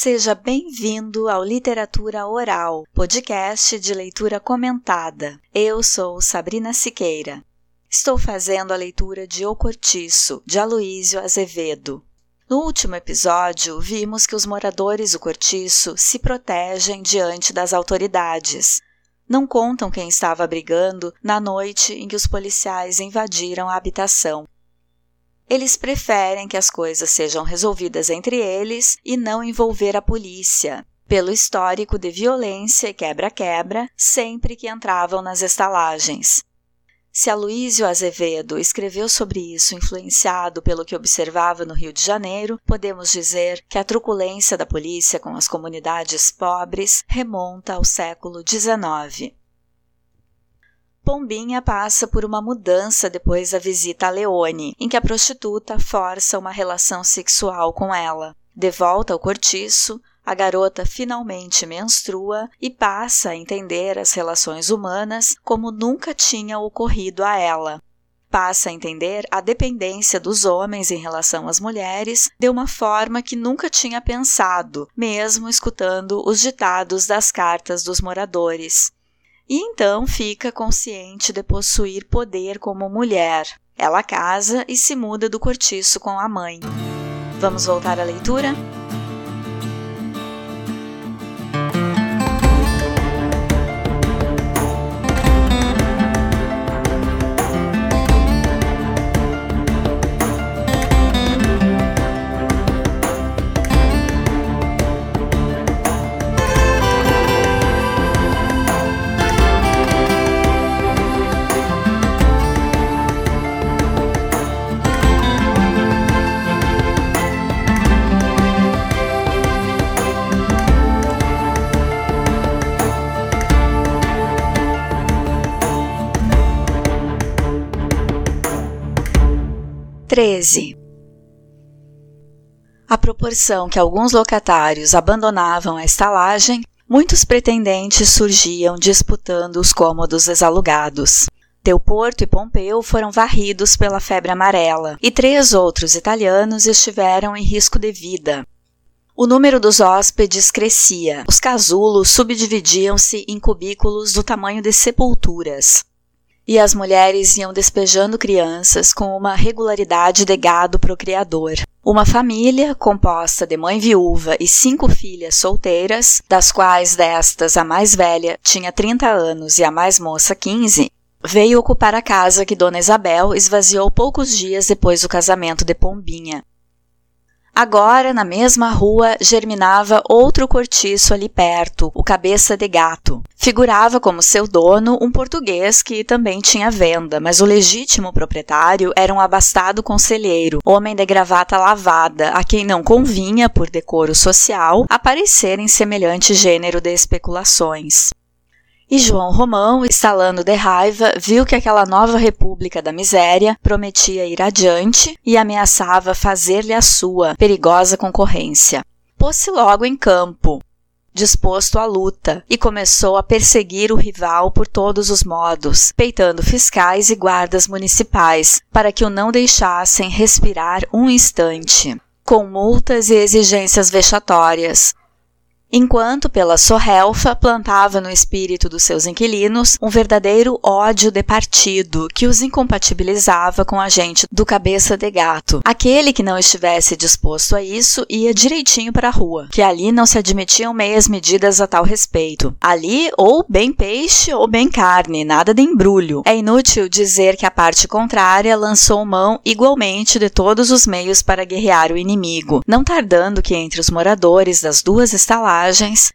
Seja bem-vindo ao Literatura Oral, podcast de leitura comentada. Eu sou Sabrina Siqueira. Estou fazendo a leitura de O Cortiço, de Aloísio Azevedo. No último episódio, vimos que os moradores do cortiço se protegem diante das autoridades. Não contam quem estava brigando na noite em que os policiais invadiram a habitação. Eles preferem que as coisas sejam resolvidas entre eles e não envolver a polícia, pelo histórico de violência e quebra-quebra sempre que entravam nas estalagens. Se Aloísio Azevedo escreveu sobre isso influenciado pelo que observava no Rio de Janeiro, podemos dizer que a truculência da polícia com as comunidades pobres remonta ao século XIX. Pombinha passa por uma mudança depois da visita a Leone, em que a prostituta força uma relação sexual com ela. De volta ao cortiço, a garota finalmente menstrua e passa a entender as relações humanas como nunca tinha ocorrido a ela. Passa a entender a dependência dos homens em relação às mulheres de uma forma que nunca tinha pensado, mesmo escutando os ditados das cartas dos moradores e então fica consciente de possuir poder como mulher. Ela casa e se muda do cortiço com a mãe. Vamos voltar à leitura? 13. À proporção que alguns locatários abandonavam a estalagem, muitos pretendentes surgiam disputando os cômodos desalugados. Porto e Pompeu foram varridos pela febre amarela e três outros italianos estiveram em risco de vida. O número dos hóspedes crescia. Os casulos subdividiam-se em cubículos do tamanho de sepulturas e as mulheres iam despejando crianças com uma regularidade de gado procriador. Uma família composta de mãe viúva e cinco filhas solteiras, das quais destas a mais velha tinha 30 anos e a mais moça 15, veio ocupar a casa que Dona Isabel esvaziou poucos dias depois do casamento de Pombinha. Agora, na mesma rua, germinava outro cortiço ali perto, o Cabeça de Gato. Figurava como seu dono um português que também tinha venda, mas o legítimo proprietário era um abastado conselheiro, homem de gravata lavada, a quem não convinha, por decoro social, aparecer em semelhante gênero de especulações. E João Romão, estalando de raiva, viu que aquela nova república da miséria prometia ir adiante e ameaçava fazer-lhe a sua perigosa concorrência. Pôs-se logo em campo, disposto à luta, e começou a perseguir o rival por todos os modos, peitando fiscais e guardas municipais, para que o não deixassem respirar um instante com multas e exigências vexatórias, enquanto pela sorrelfa plantava no espírito dos seus inquilinos um verdadeiro ódio de partido que os incompatibilizava com a gente do cabeça de gato. Aquele que não estivesse disposto a isso ia direitinho para a rua, que ali não se admitiam meias medidas a tal respeito. Ali ou bem peixe ou bem carne, nada de embrulho. É inútil dizer que a parte contrária lançou mão igualmente de todos os meios para guerrear o inimigo, não tardando que entre os moradores das duas estalagens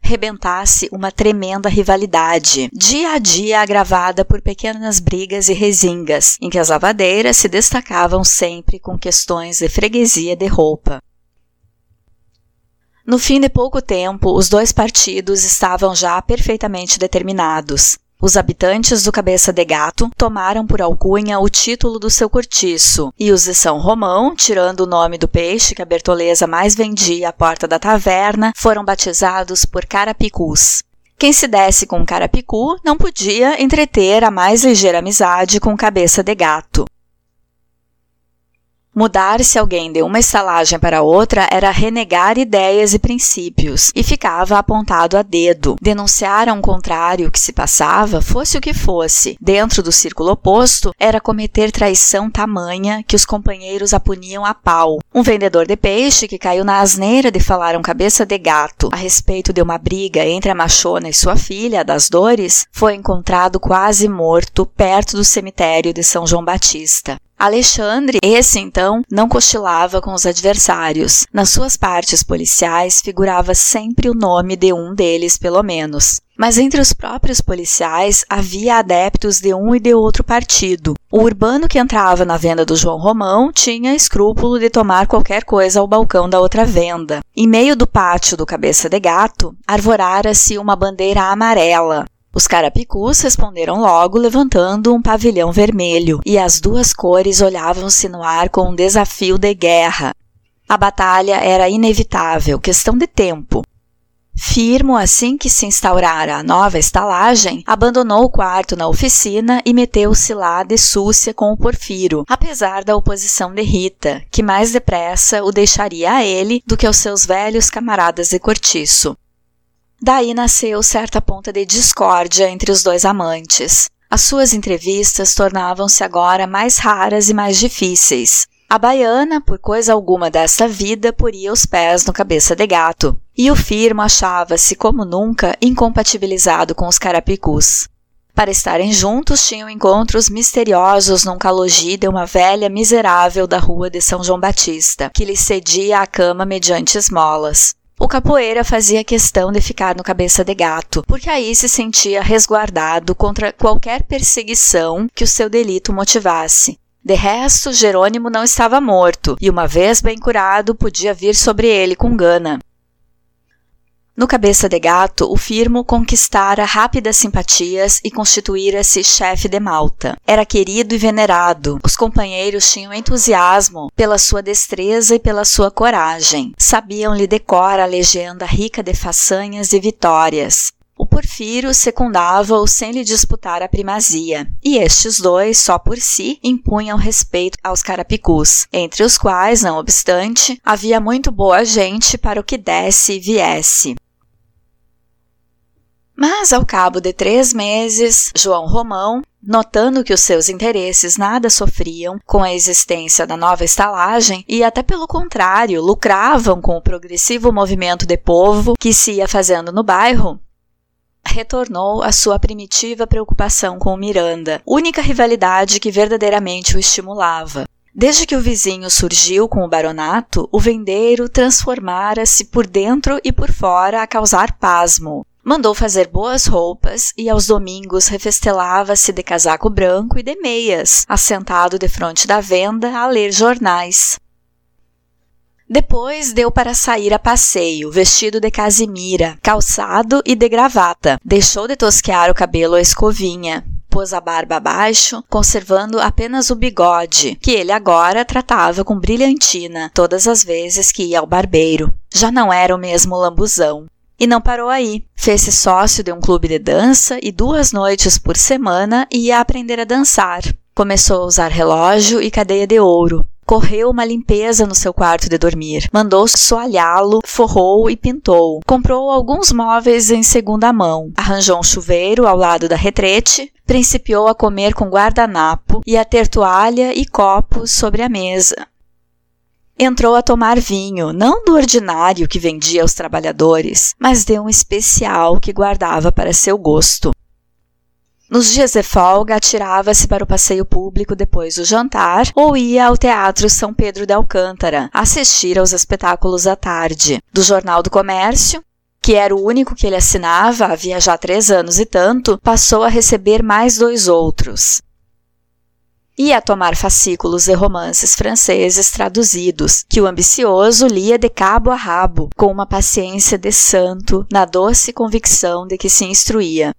rebentasse uma tremenda rivalidade, dia a dia agravada por pequenas brigas e resingas, em que as lavadeiras se destacavam sempre com questões de freguesia de roupa. No fim de pouco tempo, os dois partidos estavam já perfeitamente determinados. Os habitantes do Cabeça de Gato tomaram por alcunha o título do seu cortiço, e os de São Romão, tirando o nome do peixe que a Bertoleza mais vendia à porta da taverna, foram batizados por carapicus. Quem se desse com carapicu não podia entreter a mais ligeira amizade com cabeça de gato. Mudar-se alguém de uma estalagem para outra era renegar ideias e princípios, e ficava apontado a dedo. Denunciar a um contrário que se passava, fosse o que fosse, dentro do círculo oposto, era cometer traição tamanha que os companheiros a puniam a pau. Um vendedor de peixe que caiu na asneira de falar um cabeça de gato a respeito de uma briga entre a machona e sua filha, das dores, foi encontrado quase morto perto do cemitério de São João Batista. Alexandre, esse então, não cochilava com os adversários. Nas suas partes policiais figurava sempre o nome de um deles, pelo menos. Mas entre os próprios policiais havia adeptos de um e de outro partido. O urbano que entrava na venda do João Romão tinha escrúpulo de tomar qualquer coisa ao balcão da outra venda. Em meio do pátio do Cabeça de Gato, arvorara-se uma bandeira amarela, os carapicus responderam logo, levantando um pavilhão vermelho, e as duas cores olhavam-se no ar com um desafio de guerra. A batalha era inevitável, questão de tempo. Firmo, assim que se instaurara a nova estalagem, abandonou o quarto na oficina e meteu-se lá de súcia com o Porfiro, apesar da oposição de Rita, que mais depressa o deixaria a ele do que aos seus velhos camaradas de cortiço. Daí nasceu certa ponta de discórdia entre os dois amantes. As suas entrevistas tornavam-se agora mais raras e mais difíceis. A baiana, por coisa alguma desta vida, poria os pés no cabeça de gato, e o firmo achava-se, como nunca, incompatibilizado com os carapicus. Para estarem juntos, tinham encontros misteriosos num calogi de uma velha miserável da rua de São João Batista, que lhe cedia a cama mediante esmolas. O capoeira fazia questão de ficar no cabeça de gato, porque aí se sentia resguardado contra qualquer perseguição que o seu delito motivasse. De resto, Jerônimo não estava morto, e uma vez bem curado, podia vir sobre ele com gana. No Cabeça de Gato, o firmo conquistara rápidas simpatias e constituíra-se chefe de Malta. Era querido e venerado. Os companheiros tinham entusiasmo pela sua destreza e pela sua coragem. Sabiam-lhe decor a legenda rica de façanhas e vitórias. O Porfírio secundava-o sem lhe disputar a primazia, e estes dois, só por si, impunham respeito aos carapicus, entre os quais, não obstante, havia muito boa gente para o que desse e viesse. Mas, ao cabo de três meses, João Romão, notando que os seus interesses nada sofriam com a existência da nova estalagem e até pelo contrário, lucravam com o progressivo movimento de povo que se ia fazendo no bairro, retornou à sua primitiva preocupação com o Miranda, única rivalidade que verdadeiramente o estimulava. Desde que o vizinho surgiu com o baronato, o vendeiro transformara-se por dentro e por fora a causar pasmo. Mandou fazer boas roupas e aos domingos refestelava-se de casaco branco e de meias, assentado de frente da venda a ler jornais. Depois deu para sair a passeio, vestido de casimira, calçado e de gravata. Deixou de tosquear o cabelo à escovinha, pôs a barba abaixo, conservando apenas o bigode, que ele agora tratava com brilhantina todas as vezes que ia ao barbeiro. Já não era o mesmo lambuzão. E não parou aí. Fez-se sócio de um clube de dança e duas noites por semana ia aprender a dançar. Começou a usar relógio e cadeia de ouro. Correu uma limpeza no seu quarto de dormir. Mandou soalhá-lo, forrou e pintou. Comprou alguns móveis em segunda mão. Arranjou um chuveiro ao lado da retrete. Principiou a comer com guardanapo e a ter toalha e copos sobre a mesa. Entrou a tomar vinho, não do ordinário que vendia aos trabalhadores, mas de um especial que guardava para seu gosto. Nos dias de folga, atirava-se para o passeio público depois do jantar ou ia ao Teatro São Pedro de Alcântara assistir aos espetáculos à tarde. Do Jornal do Comércio, que era o único que ele assinava havia já três anos e tanto, passou a receber mais dois outros e a tomar fascículos de romances franceses traduzidos, que o ambicioso lia de cabo a rabo, com uma paciência de santo, na doce convicção de que se instruía.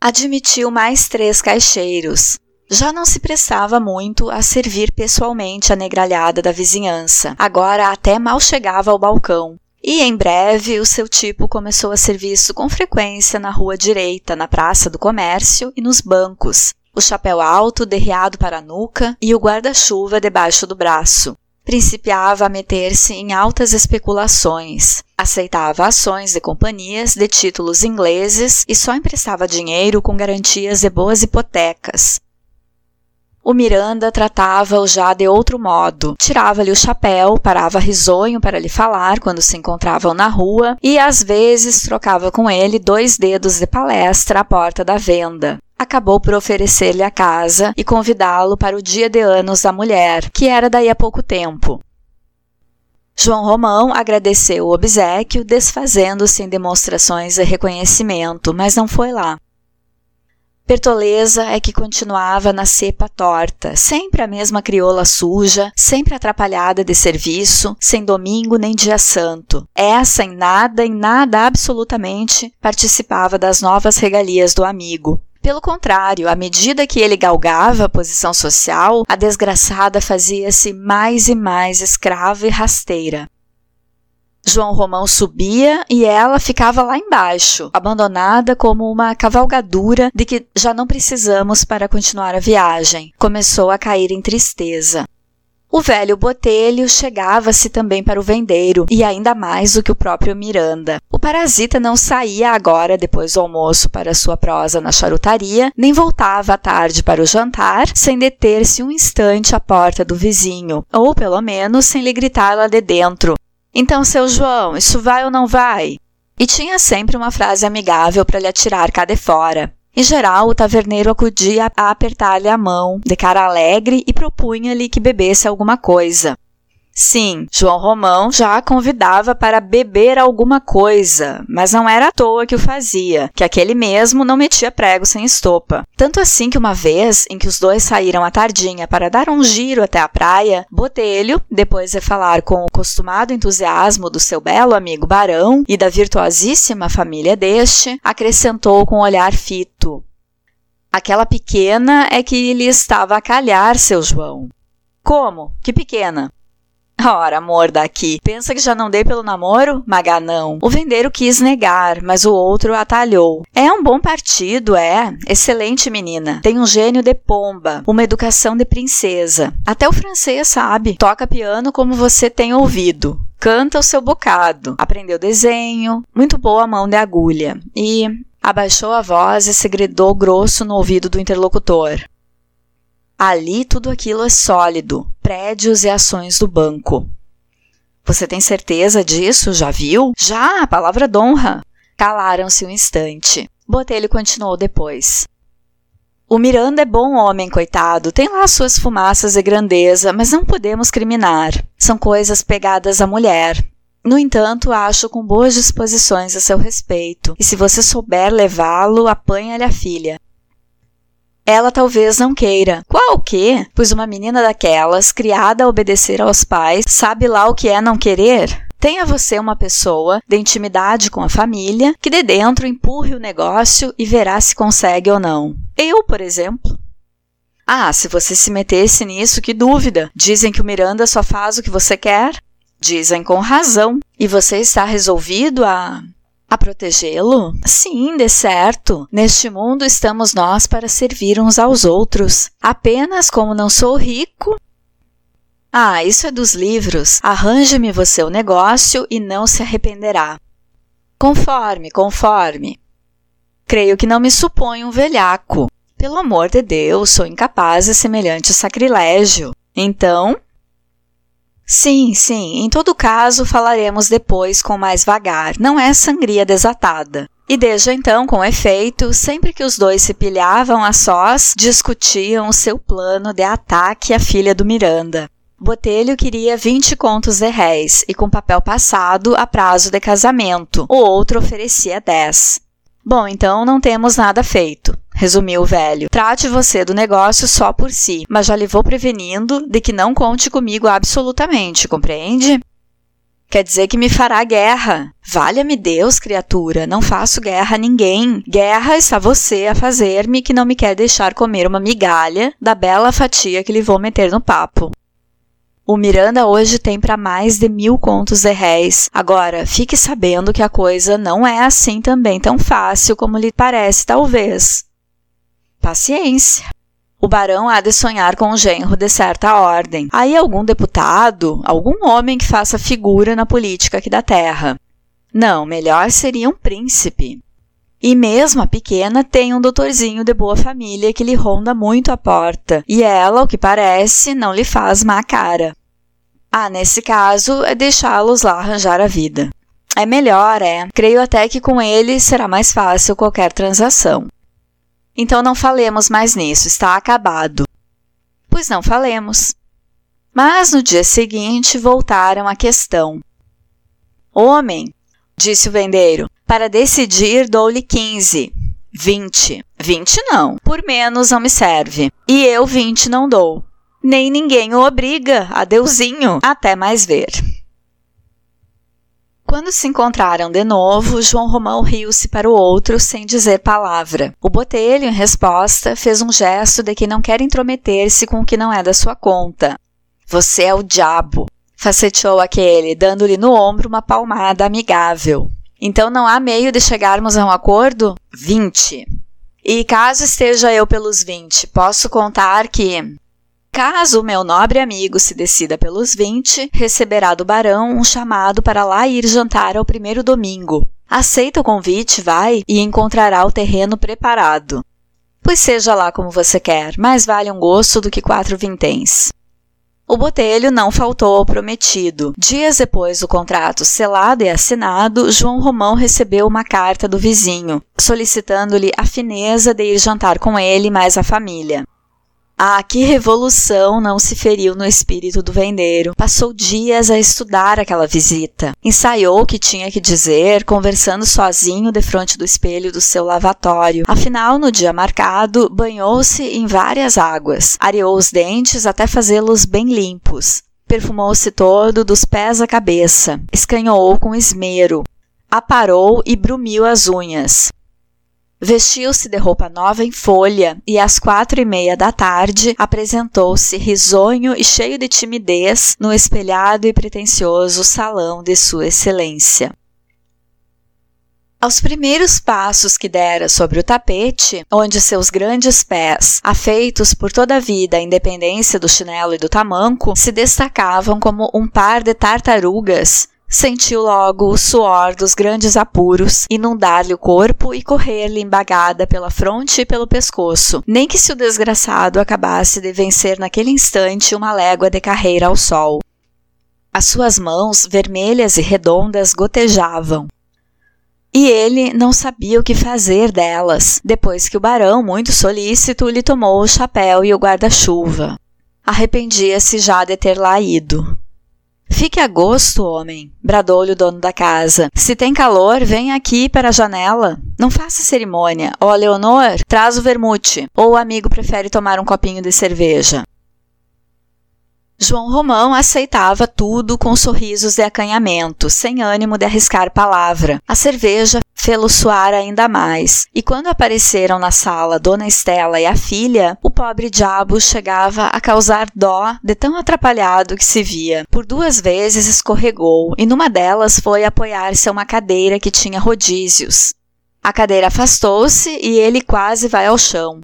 Admitiu mais três caixeiros. Já não se prestava muito a servir pessoalmente a negralhada da vizinhança. Agora até mal chegava ao balcão, e em breve o seu tipo começou a ser visto com frequência na rua direita, na Praça do Comércio e nos bancos, o chapéu alto derreado para a nuca e o guarda-chuva debaixo do braço. Principiava a meter-se em altas especulações. Aceitava ações de companhias de títulos ingleses e só emprestava dinheiro com garantias de boas hipotecas. O Miranda tratava-o já de outro modo. Tirava-lhe o chapéu, parava risonho para lhe falar quando se encontravam na rua e às vezes trocava com ele dois dedos de palestra à porta da venda acabou por oferecer-lhe a casa e convidá-lo para o dia de anos da mulher, que era daí a pouco tempo. João Romão agradeceu o obsequio, desfazendo-se em demonstrações de reconhecimento, mas não foi lá. Bertoleza é que continuava na cepa torta, sempre a mesma crioula suja, sempre atrapalhada de serviço, sem domingo nem dia santo. Essa em nada, em nada absolutamente, participava das novas regalias do amigo. Pelo contrário, à medida que ele galgava a posição social, a desgraçada fazia-se mais e mais escrava e rasteira. João Romão subia e ela ficava lá embaixo, abandonada como uma cavalgadura de que já não precisamos para continuar a viagem. Começou a cair em tristeza. O velho botelho chegava-se também para o vendeiro, e ainda mais do que o próprio Miranda. O parasita não saía agora, depois do almoço, para sua prosa na charutaria, nem voltava à tarde para o jantar, sem deter-se um instante à porta do vizinho, ou pelo menos sem lhe gritar lá de dentro: Então, seu João, isso vai ou não vai? E tinha sempre uma frase amigável para lhe atirar cá de fora. Em geral, o taverneiro acudia a apertar-lhe a mão, de cara alegre, e propunha-lhe que bebesse alguma coisa. Sim, João Romão já a convidava para beber alguma coisa, mas não era à toa que o fazia, que aquele mesmo não metia prego sem estopa. Tanto assim que uma vez, em que os dois saíram à tardinha para dar um giro até a praia, Botelho, depois de falar com o costumado entusiasmo do seu belo amigo Barão e da virtuosíssima família deste, acrescentou com um olhar fito. Aquela pequena é que lhe estava a calhar, seu João. Como? Que pequena? Ora, amor daqui, pensa que já não dei pelo namoro? Maganão. O vendeiro quis negar, mas o outro atalhou. É um bom partido, é. Excelente menina. Tem um gênio de pomba, uma educação de princesa. Até o francês sabe. Toca piano como você tem ouvido. Canta o seu bocado. Aprendeu desenho. Muito boa mão de agulha. E abaixou a voz e segredou grosso no ouvido do interlocutor. Ali tudo aquilo é sólido, prédios e ações do banco. Você tem certeza disso? Já viu? Já, palavra d'honra. Calaram-se um instante. Botelho continuou depois. O Miranda é bom homem, coitado, tem lá suas fumaças e grandeza, mas não podemos criminar. São coisas pegadas à mulher. No entanto, acho com boas disposições a seu respeito, e se você souber levá-lo, apanha-lhe a filha. Ela talvez não queira. Qual o quê? Pois uma menina daquelas, criada a obedecer aos pais, sabe lá o que é não querer? Tenha você uma pessoa de intimidade com a família que de dentro empurre o negócio e verá se consegue ou não. Eu, por exemplo. Ah, se você se metesse nisso, que dúvida! Dizem que o Miranda só faz o que você quer? Dizem com razão. E você está resolvido a a protegê-lo? Sim, de certo. Neste mundo estamos nós para servir uns aos outros. Apenas como não sou rico. Ah, isso é dos livros. Arranje-me você o negócio e não se arrependerá. Conforme, conforme. Creio que não me supõe um velhaco. Pelo amor de Deus, sou incapaz de semelhante sacrilégio. Então, Sim, sim. Em todo caso, falaremos depois com mais vagar. Não é sangria desatada. E desde então, com efeito, sempre que os dois se pilhavam a sós, discutiam o seu plano de ataque à filha do Miranda. Botelho queria 20 contos de réis e com papel passado a prazo de casamento. O outro oferecia 10. Bom, então não temos nada feito resumiu o velho. Trate você do negócio só por si, mas já lhe vou prevenindo de que não conte comigo absolutamente, compreende? Quer dizer que me fará guerra. Valha-me Deus, criatura, não faço guerra a ninguém. Guerra está você a fazer-me que não me quer deixar comer uma migalha da bela fatia que lhe vou meter no papo. O Miranda hoje tem para mais de mil contos de réis. Agora, fique sabendo que a coisa não é assim também tão fácil como lhe parece, talvez. Paciência. O barão há de sonhar com um genro de certa ordem. Aí algum deputado, algum homem que faça figura na política aqui da terra. Não, melhor seria um príncipe. E mesmo a pequena tem um doutorzinho de boa família que lhe ronda muito a porta, e ela, o que parece, não lhe faz má cara. Ah, nesse caso, é deixá-los lá arranjar a vida. É melhor, é. Creio até que com ele será mais fácil qualquer transação. Então não falemos mais nisso, está acabado. Pois não falemos. Mas no dia seguinte voltaram à questão. Homem, disse o vendeiro, para decidir dou-lhe quinze. Vinte. Vinte não. Por menos não me serve. E eu vinte não dou. Nem ninguém o obriga. Adeuzinho. Até mais ver. Quando se encontraram de novo, João Romão riu-se para o outro sem dizer palavra. O botelho, em resposta, fez um gesto de que não quer intrometer-se com o que não é da sua conta. Você é o diabo, faceteou aquele, dando-lhe no ombro uma palmada amigável. Então não há meio de chegarmos a um acordo? Vinte. E caso esteja eu pelos vinte, posso contar que Caso o meu nobre amigo se decida pelos vinte, receberá do barão um chamado para lá ir jantar ao primeiro domingo. Aceita o convite, vai, e encontrará o terreno preparado. Pois seja lá como você quer, mais vale um gosto do que quatro vinténs. O botelho não faltou ao prometido. Dias depois do contrato selado e assinado, João Romão recebeu uma carta do vizinho, solicitando-lhe a fineza de ir jantar com ele mais a família. Ah, que revolução não se feriu no espírito do vendeiro. Passou dias a estudar aquela visita. Ensaiou o que tinha que dizer, conversando sozinho de frente do espelho do seu lavatório. Afinal, no dia marcado, banhou-se em várias águas, areou os dentes até fazê-los bem limpos. Perfumou-se todo, dos pés à cabeça. Escanhoou com esmero. Aparou e brumiu as unhas. Vestiu-se de roupa nova em folha e às quatro e meia da tarde apresentou-se risonho e cheio de timidez no espelhado e pretensioso salão de Sua Excelência. Aos primeiros passos que dera sobre o tapete, onde seus grandes pés, afeitos por toda a vida à independência do chinelo e do tamanco, se destacavam como um par de tartarugas, Sentiu logo o suor dos grandes apuros inundar-lhe o corpo e correr-lhe embagada pela fronte e pelo pescoço, nem que se o desgraçado acabasse de vencer naquele instante uma légua de carreira ao sol. As suas mãos, vermelhas e redondas, gotejavam. E ele não sabia o que fazer delas, depois que o barão, muito solícito, lhe tomou o chapéu e o guarda-chuva. Arrependia-se já de ter lá ido. Fique a gosto, homem, bradou-lhe o dono da casa. Se tem calor, vem aqui para a janela. Não faça cerimônia. Ó, Leonor, traz o vermute. Ou o amigo prefere tomar um copinho de cerveja. João Romão aceitava tudo com sorrisos de acanhamento, sem ânimo de arriscar palavra. A cerveja fê-lo suar ainda mais, e quando apareceram na sala Dona Estela e a filha, o pobre diabo chegava a causar dó de tão atrapalhado que se via. Por duas vezes escorregou, e numa delas foi apoiar-se a uma cadeira que tinha rodízios. A cadeira afastou-se e ele quase vai ao chão.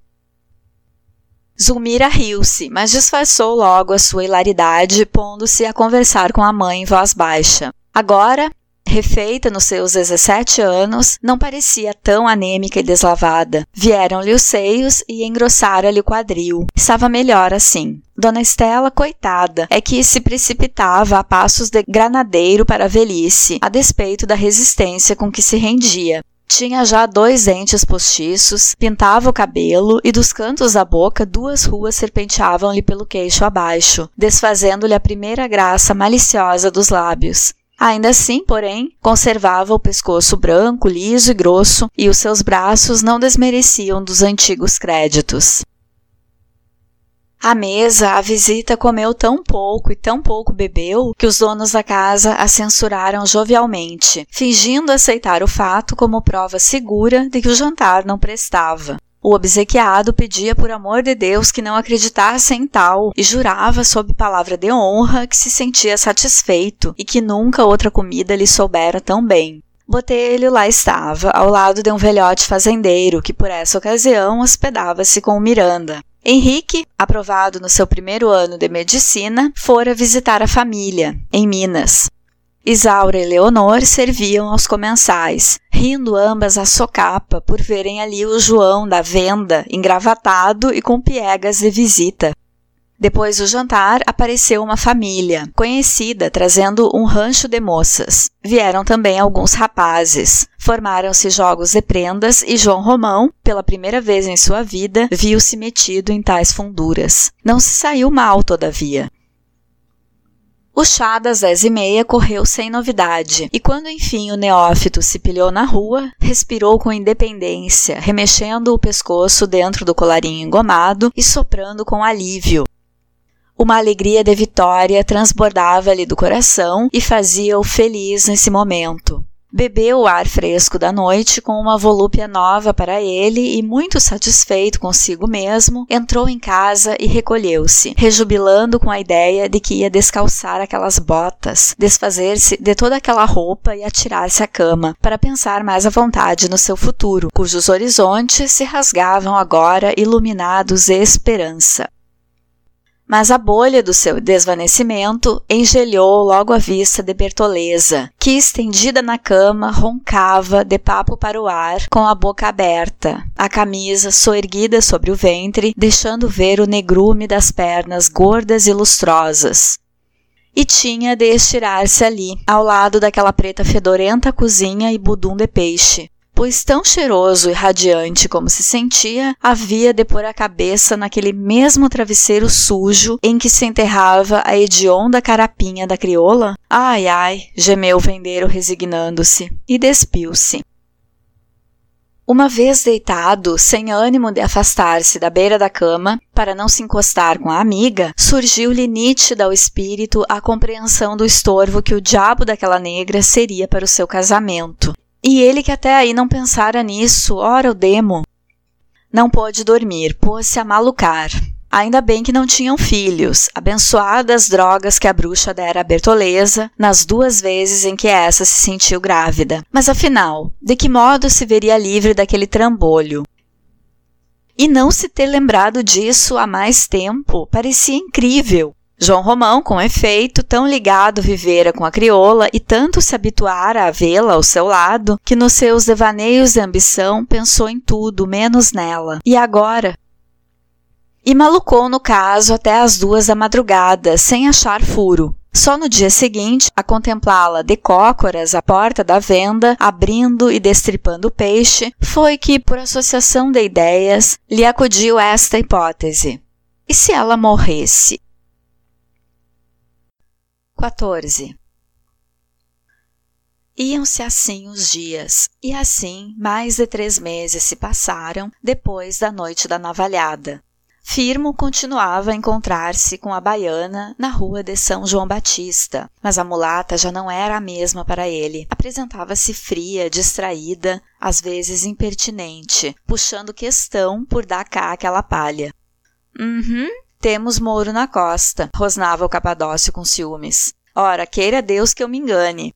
Zulmira riu-se, mas disfarçou logo a sua hilaridade, pondo-se a conversar com a mãe em voz baixa. Agora, refeita nos seus 17 anos, não parecia tão anêmica e deslavada. Vieram-lhe os seios e engrossaram-lhe o quadril. Estava melhor assim. Dona Estela, coitada, é que se precipitava a passos de granadeiro para a velhice, a despeito da resistência com que se rendia. Tinha já dois dentes postiços, pintava o cabelo e dos cantos da boca duas ruas serpenteavam-lhe pelo queixo abaixo, desfazendo-lhe a primeira graça maliciosa dos lábios. Ainda assim, porém, conservava o pescoço branco, liso e grosso, e os seus braços não desmereciam dos antigos créditos. À mesa, a visita comeu tão pouco e tão pouco bebeu que os donos da casa a censuraram jovialmente, fingindo aceitar o fato como prova segura de que o jantar não prestava. O obsequiado pedia por amor de Deus que não acreditasse em tal e jurava sob palavra de honra que se sentia satisfeito e que nunca outra comida lhe soubera tão bem. Botelho lá estava, ao lado de um velhote fazendeiro que por essa ocasião hospedava-se com Miranda. Henrique, aprovado no seu primeiro ano de medicina, fora visitar a família, em Minas. Isaura e Leonor serviam aos comensais, rindo ambas a socapa por verem ali o João da venda, engravatado e com piegas de visita. Depois do jantar, apareceu uma família, conhecida, trazendo um rancho de moças. Vieram também alguns rapazes. Formaram-se jogos de prendas e João Romão, pela primeira vez em sua vida, viu-se metido em tais funduras. Não se saiu mal, todavia. O chá das dez e meia correu sem novidade, e quando enfim o neófito se pilhou na rua, respirou com independência, remexendo o pescoço dentro do colarinho engomado e soprando com alívio. Uma alegria de vitória transbordava-lhe do coração e fazia-o feliz nesse momento. Bebeu o ar fresco da noite com uma volúpia nova para ele e, muito satisfeito consigo mesmo, entrou em casa e recolheu-se, rejubilando com a ideia de que ia descalçar aquelas botas, desfazer-se de toda aquela roupa e atirar-se à cama, para pensar mais à vontade no seu futuro, cujos horizontes se rasgavam agora iluminados de esperança mas a bolha do seu desvanecimento engelhou logo à vista de Bertoleza, que, estendida na cama, roncava de papo para o ar, com a boca aberta, a camisa soerguida sobre o ventre, deixando ver o negrume das pernas gordas e lustrosas. E tinha de estirar-se ali, ao lado daquela preta fedorenta cozinha e budum de peixe, pois tão cheiroso e radiante como se sentia, havia de pôr a cabeça naquele mesmo travesseiro sujo em que se enterrava a hedionda carapinha da crioula? Ai, ai, gemeu o vendeiro resignando-se, e despiu-se. Uma vez deitado, sem ânimo de afastar-se da beira da cama, para não se encostar com a amiga, surgiu-lhe nítida ao espírito a compreensão do estorvo que o diabo daquela negra seria para o seu casamento. E ele que até aí não pensara nisso, ora o demo. Não pôde dormir, pôs-se a malucar. Ainda bem que não tinham filhos, abençoadas drogas que a bruxa dera à Bertoleza nas duas vezes em que essa se sentiu grávida. Mas afinal, de que modo se veria livre daquele trambolho? E não se ter lembrado disso há mais tempo parecia incrível. João Romão, com efeito, tão ligado vivera com a crioula e tanto se habituara a vê-la ao seu lado, que nos seus devaneios de ambição pensou em tudo, menos nela. E agora? E malucou no caso até as duas da madrugada, sem achar furo. Só no dia seguinte, a contemplá-la de cócoras à porta da venda, abrindo e destripando o peixe, foi que, por associação de ideias, lhe acudiu esta hipótese. E se ela morresse? 14. Iam-se assim os dias, e assim mais de três meses se passaram depois da noite da navalhada. Firmo continuava a encontrar-se com a baiana na rua de São João Batista, mas a mulata já não era a mesma para ele. Apresentava-se fria, distraída, às vezes impertinente, puxando questão por dar cá aquela palha. Uhum, temos Moro na costa, rosnava o Capadócio com ciúmes. Ora, queira Deus que eu me engane.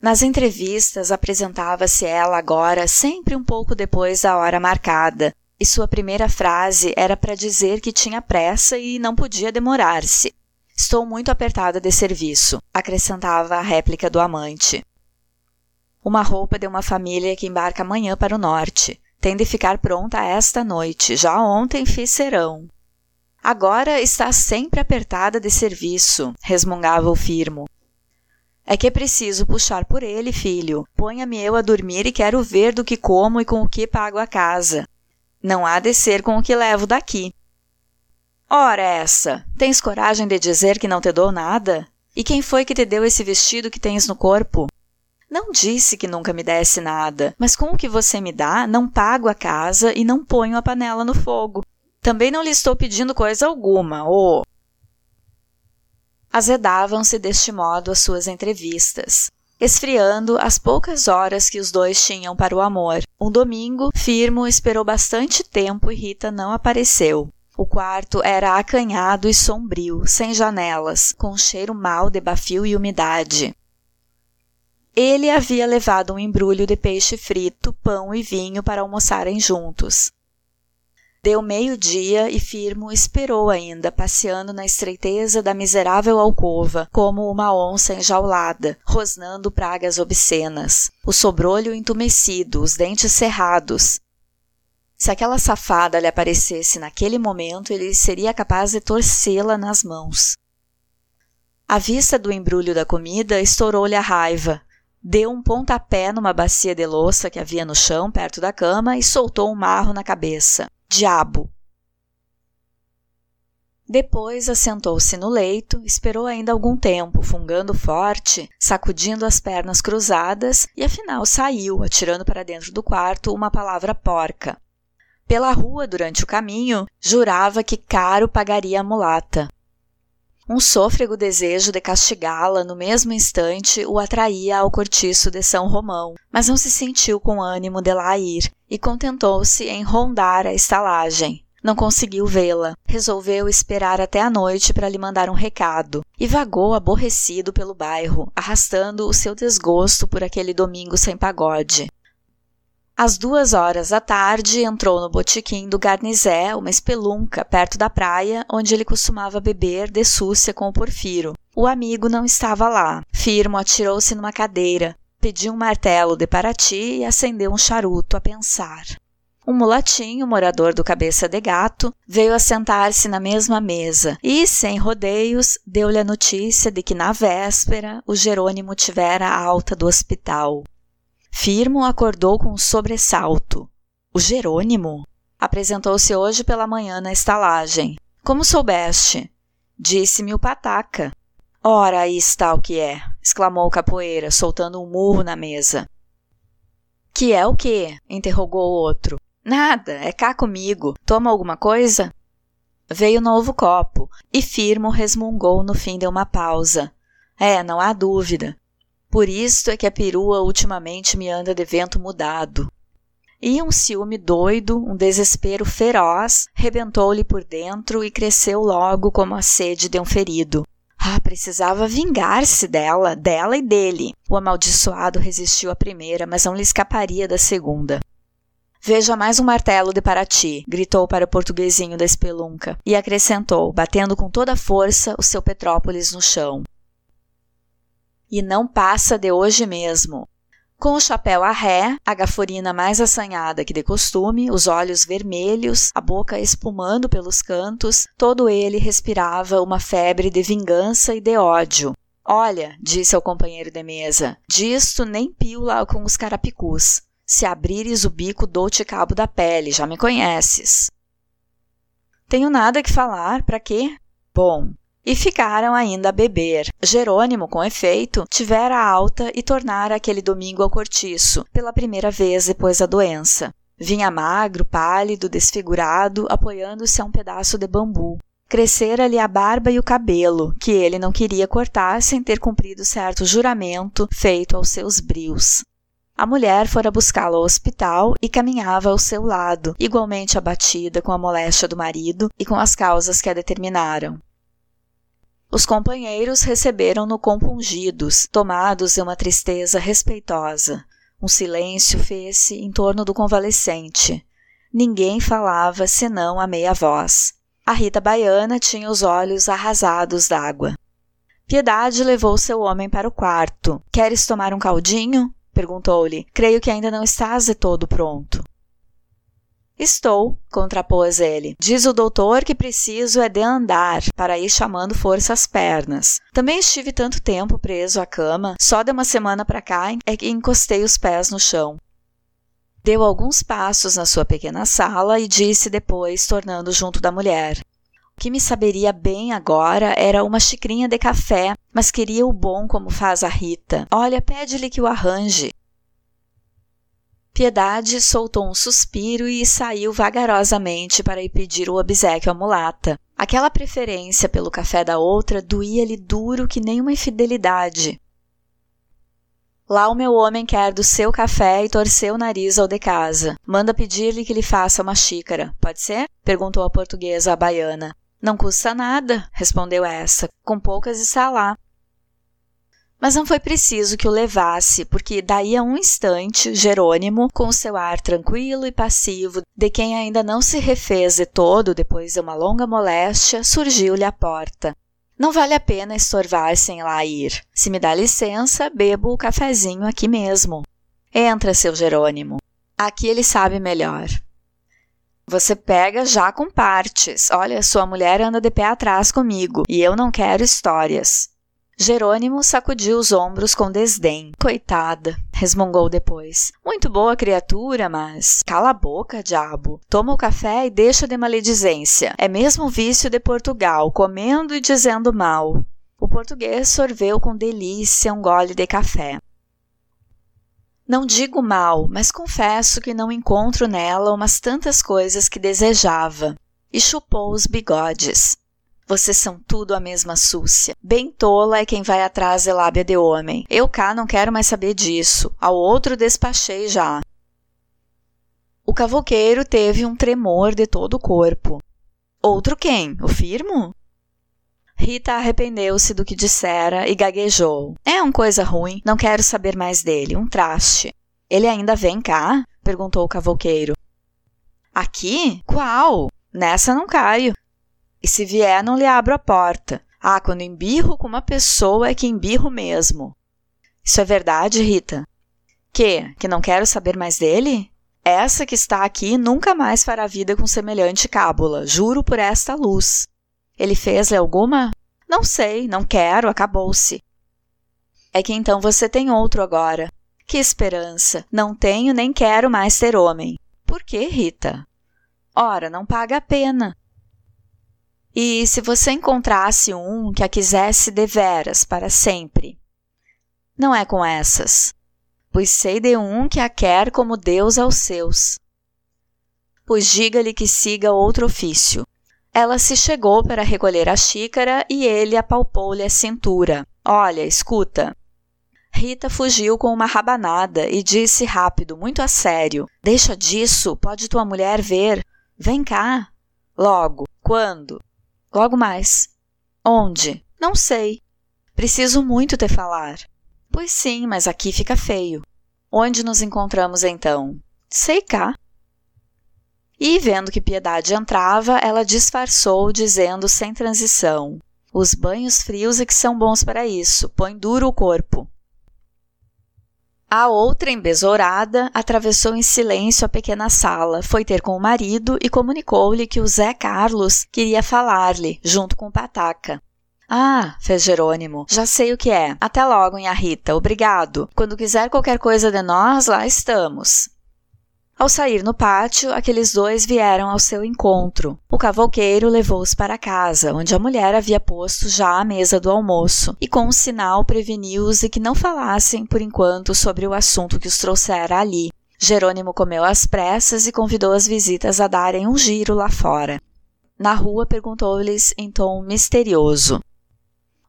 Nas entrevistas apresentava-se ela agora sempre um pouco depois da hora marcada, e sua primeira frase era para dizer que tinha pressa e não podia demorar-se. Estou muito apertada de serviço, acrescentava a réplica do amante. Uma roupa de uma família que embarca amanhã para o norte. Tem de ficar pronta esta noite. Já ontem fiz serão. Agora está sempre apertada de serviço, resmungava o firmo. É que é preciso puxar por ele, filho. Ponha-me eu a dormir e quero ver do que como e com o que pago a casa. Não há de ser com o que levo daqui. Ora essa! Tens coragem de dizer que não te dou nada? E quem foi que te deu esse vestido que tens no corpo? Não disse que nunca me desse nada, mas com o que você me dá, não pago a casa e não ponho a panela no fogo. Também não lhe estou pedindo coisa alguma, Oh. Azedavam-se deste modo as suas entrevistas, esfriando as poucas horas que os dois tinham para o amor. Um domingo, Firmo esperou bastante tempo e Rita não apareceu. O quarto era acanhado e sombrio, sem janelas, com um cheiro mau de bafio e umidade. Ele havia levado um embrulho de peixe frito, pão e vinho para almoçarem juntos. Deu meio-dia e Firmo esperou ainda, passeando na estreiteza da miserável alcova, como uma onça enjaulada, rosnando pragas obscenas, o sobrolho entumecido, os dentes cerrados. Se aquela safada lhe aparecesse naquele momento, ele seria capaz de torcê-la nas mãos. À vista do embrulho da comida, estourou-lhe a raiva. Deu um pontapé numa bacia de louça que havia no chão, perto da cama, e soltou um marro na cabeça. Diabo! Depois assentou-se no leito, esperou ainda algum tempo, fungando forte, sacudindo as pernas cruzadas e afinal saiu, atirando para dentro do quarto uma palavra porca. Pela rua, durante o caminho, jurava que caro pagaria a mulata. Um sôfrego desejo de castigá-la no mesmo instante o atraía ao cortiço de São Romão, mas não se sentiu com ânimo de lá ir e contentou-se em rondar a estalagem. Não conseguiu vê-la. Resolveu esperar até a noite para lhe mandar um recado e vagou aborrecido pelo bairro, arrastando o seu desgosto por aquele domingo sem pagode. Às duas horas da tarde, entrou no botequim do Garnizé, uma espelunca, perto da praia, onde ele costumava beber de súcia com o Porfiro. O amigo não estava lá. Firmo atirou-se numa cadeira, pediu um martelo de Paraty e acendeu um charuto a pensar. Um mulatinho, morador do Cabeça de Gato, veio assentar-se na mesma mesa e, sem rodeios, deu-lhe a notícia de que na véspera o Jerônimo tivera alta do hospital. Firmo acordou com um sobressalto. O Jerônimo? Apresentou-se hoje pela manhã na estalagem. Como soubeste? Disse-me o pataca. Ora, aí está o que é, exclamou o capoeira, soltando um murro na mesa. Que é o quê? interrogou o outro. Nada, é cá comigo. Toma alguma coisa? Veio novo copo, e Firmo resmungou no fim de uma pausa. É, não há dúvida. Por isto é que a perua ultimamente me anda de vento mudado. E um ciúme doido, um desespero feroz, rebentou-lhe por dentro e cresceu logo como a sede de um ferido. Ah, precisava vingar-se dela, dela e dele. O amaldiçoado resistiu à primeira, mas não lhe escaparia da segunda. Veja mais um martelo de Paraty, gritou para o portuguesinho da espelunca, e acrescentou, batendo com toda a força o seu Petrópolis no chão e não passa de hoje mesmo. Com o chapéu a ré, a gaforina mais assanhada que de costume, os olhos vermelhos, a boca espumando pelos cantos, todo ele respirava uma febre de vingança e de ódio. Olha, disse ao companheiro de mesa, disto nem lá com os carapicus. Se abrires o bico, dou-te cabo da pele, já me conheces. Tenho nada que falar, para quê? Bom, e ficaram ainda a beber. Jerônimo, com efeito, tivera alta e tornara aquele domingo ao cortiço, pela primeira vez depois da doença. Vinha magro, pálido, desfigurado, apoiando-se a um pedaço de bambu. Crescera-lhe a barba e o cabelo, que ele não queria cortar sem ter cumprido certo juramento feito aos seus brios. A mulher fora buscá-lo ao hospital e caminhava ao seu lado, igualmente abatida com a moléstia do marido e com as causas que a determinaram. Os companheiros receberam-no compungidos, tomados de uma tristeza respeitosa. Um silêncio fez-se em torno do convalescente. Ninguém falava senão a meia voz. A Rita Baiana tinha os olhos arrasados d'água. Piedade levou seu homem para o quarto. Queres tomar um caldinho? perguntou-lhe. Creio que ainda não estás de todo pronto. Estou, contrapôs ele. Diz o doutor que preciso é de andar para ir chamando força às pernas. Também estive tanto tempo preso à cama, só de uma semana para cá é que encostei os pés no chão. Deu alguns passos na sua pequena sala e disse depois, tornando junto da mulher: O que me saberia bem agora era uma xicrinha de café, mas queria o bom como faz a Rita. Olha, pede-lhe que o arranje. Piedade soltou um suspiro e saiu vagarosamente para ir pedir o obsequio à mulata. Aquela preferência pelo café da outra doía-lhe duro que nem uma infidelidade. Lá o meu homem quer do seu café e torceu o nariz ao de casa. Manda pedir-lhe que lhe faça uma xícara. Pode ser? perguntou a portuguesa à baiana. Não custa nada, respondeu essa. Com poucas está lá. Mas não foi preciso que o levasse, porque daí a um instante, Jerônimo, com seu ar tranquilo e passivo, de quem ainda não se refez de todo depois de uma longa moléstia, surgiu-lhe à porta. Não vale a pena estorvar sem lá ir. Se me dá licença, bebo o cafezinho aqui mesmo. Entra, seu Jerônimo. Aqui ele sabe melhor. Você pega já com partes. Olha, sua mulher anda de pé atrás comigo e eu não quero histórias. Jerônimo sacudiu os ombros com desdém. Coitada, resmungou depois. Muito boa criatura, mas. Cala a boca, diabo. Toma o café e deixa de maledizência. É mesmo vício de Portugal, comendo e dizendo mal. O português sorveu com delícia um gole de café. Não digo mal, mas confesso que não encontro nela umas tantas coisas que desejava. E chupou os bigodes. Vocês são tudo a mesma súcia. Bem tola é quem vai atrás de lábia de homem. Eu cá não quero mais saber disso. Ao outro despachei já. O cavoqueiro teve um tremor de todo o corpo. Outro quem? O firmo? Rita arrependeu-se do que dissera e gaguejou. É um coisa ruim, não quero saber mais dele, um traste. Ele ainda vem cá? perguntou o cavoqueiro. Aqui? Qual? Nessa não caio. E se vier, não lhe abro a porta. Ah, quando embirro com uma pessoa é que embirro mesmo. Isso é verdade, Rita? Que? Que não quero saber mais dele? Essa que está aqui nunca mais fará vida com semelhante cábula, juro por esta luz. Ele fez-lhe alguma? Não sei, não quero, acabou-se. É que então você tem outro agora. Que esperança! Não tenho nem quero mais ter homem. Por que, Rita? Ora, não paga a pena. E se você encontrasse um que a quisesse deveras para sempre? Não é com essas, pois sei de um que a quer como Deus aos seus. Pois diga-lhe que siga outro ofício. Ela se chegou para recolher a xícara e ele apalpou-lhe a cintura. Olha, escuta. Rita fugiu com uma rabanada e disse rápido, muito a sério: Deixa disso, pode tua mulher ver. Vem cá. Logo. Quando? Logo mais. Onde? Não sei. Preciso muito te falar. Pois sim, mas aqui fica feio. Onde nos encontramos então? Sei cá. E, vendo que Piedade entrava, ela disfarçou, dizendo sem transição: Os banhos frios é que são bons para isso, põe duro o corpo. A outra, embesourada, atravessou em silêncio a pequena sala, foi ter com o marido e comunicou-lhe que o Zé Carlos queria falar-lhe, junto com o Pataca. Ah, fez Jerônimo, já sei o que é. Até logo, Nha Rita, obrigado. Quando quiser qualquer coisa de nós, lá estamos. Ao sair no pátio, aqueles dois vieram ao seu encontro. O cavouqueiro levou-os para casa, onde a mulher havia posto já a mesa do almoço, e com um sinal preveniu-os de que não falassem, por enquanto, sobre o assunto que os trouxera ali. Jerônimo comeu às pressas e convidou as visitas a darem um giro lá fora. Na rua perguntou-lhes em tom misterioso: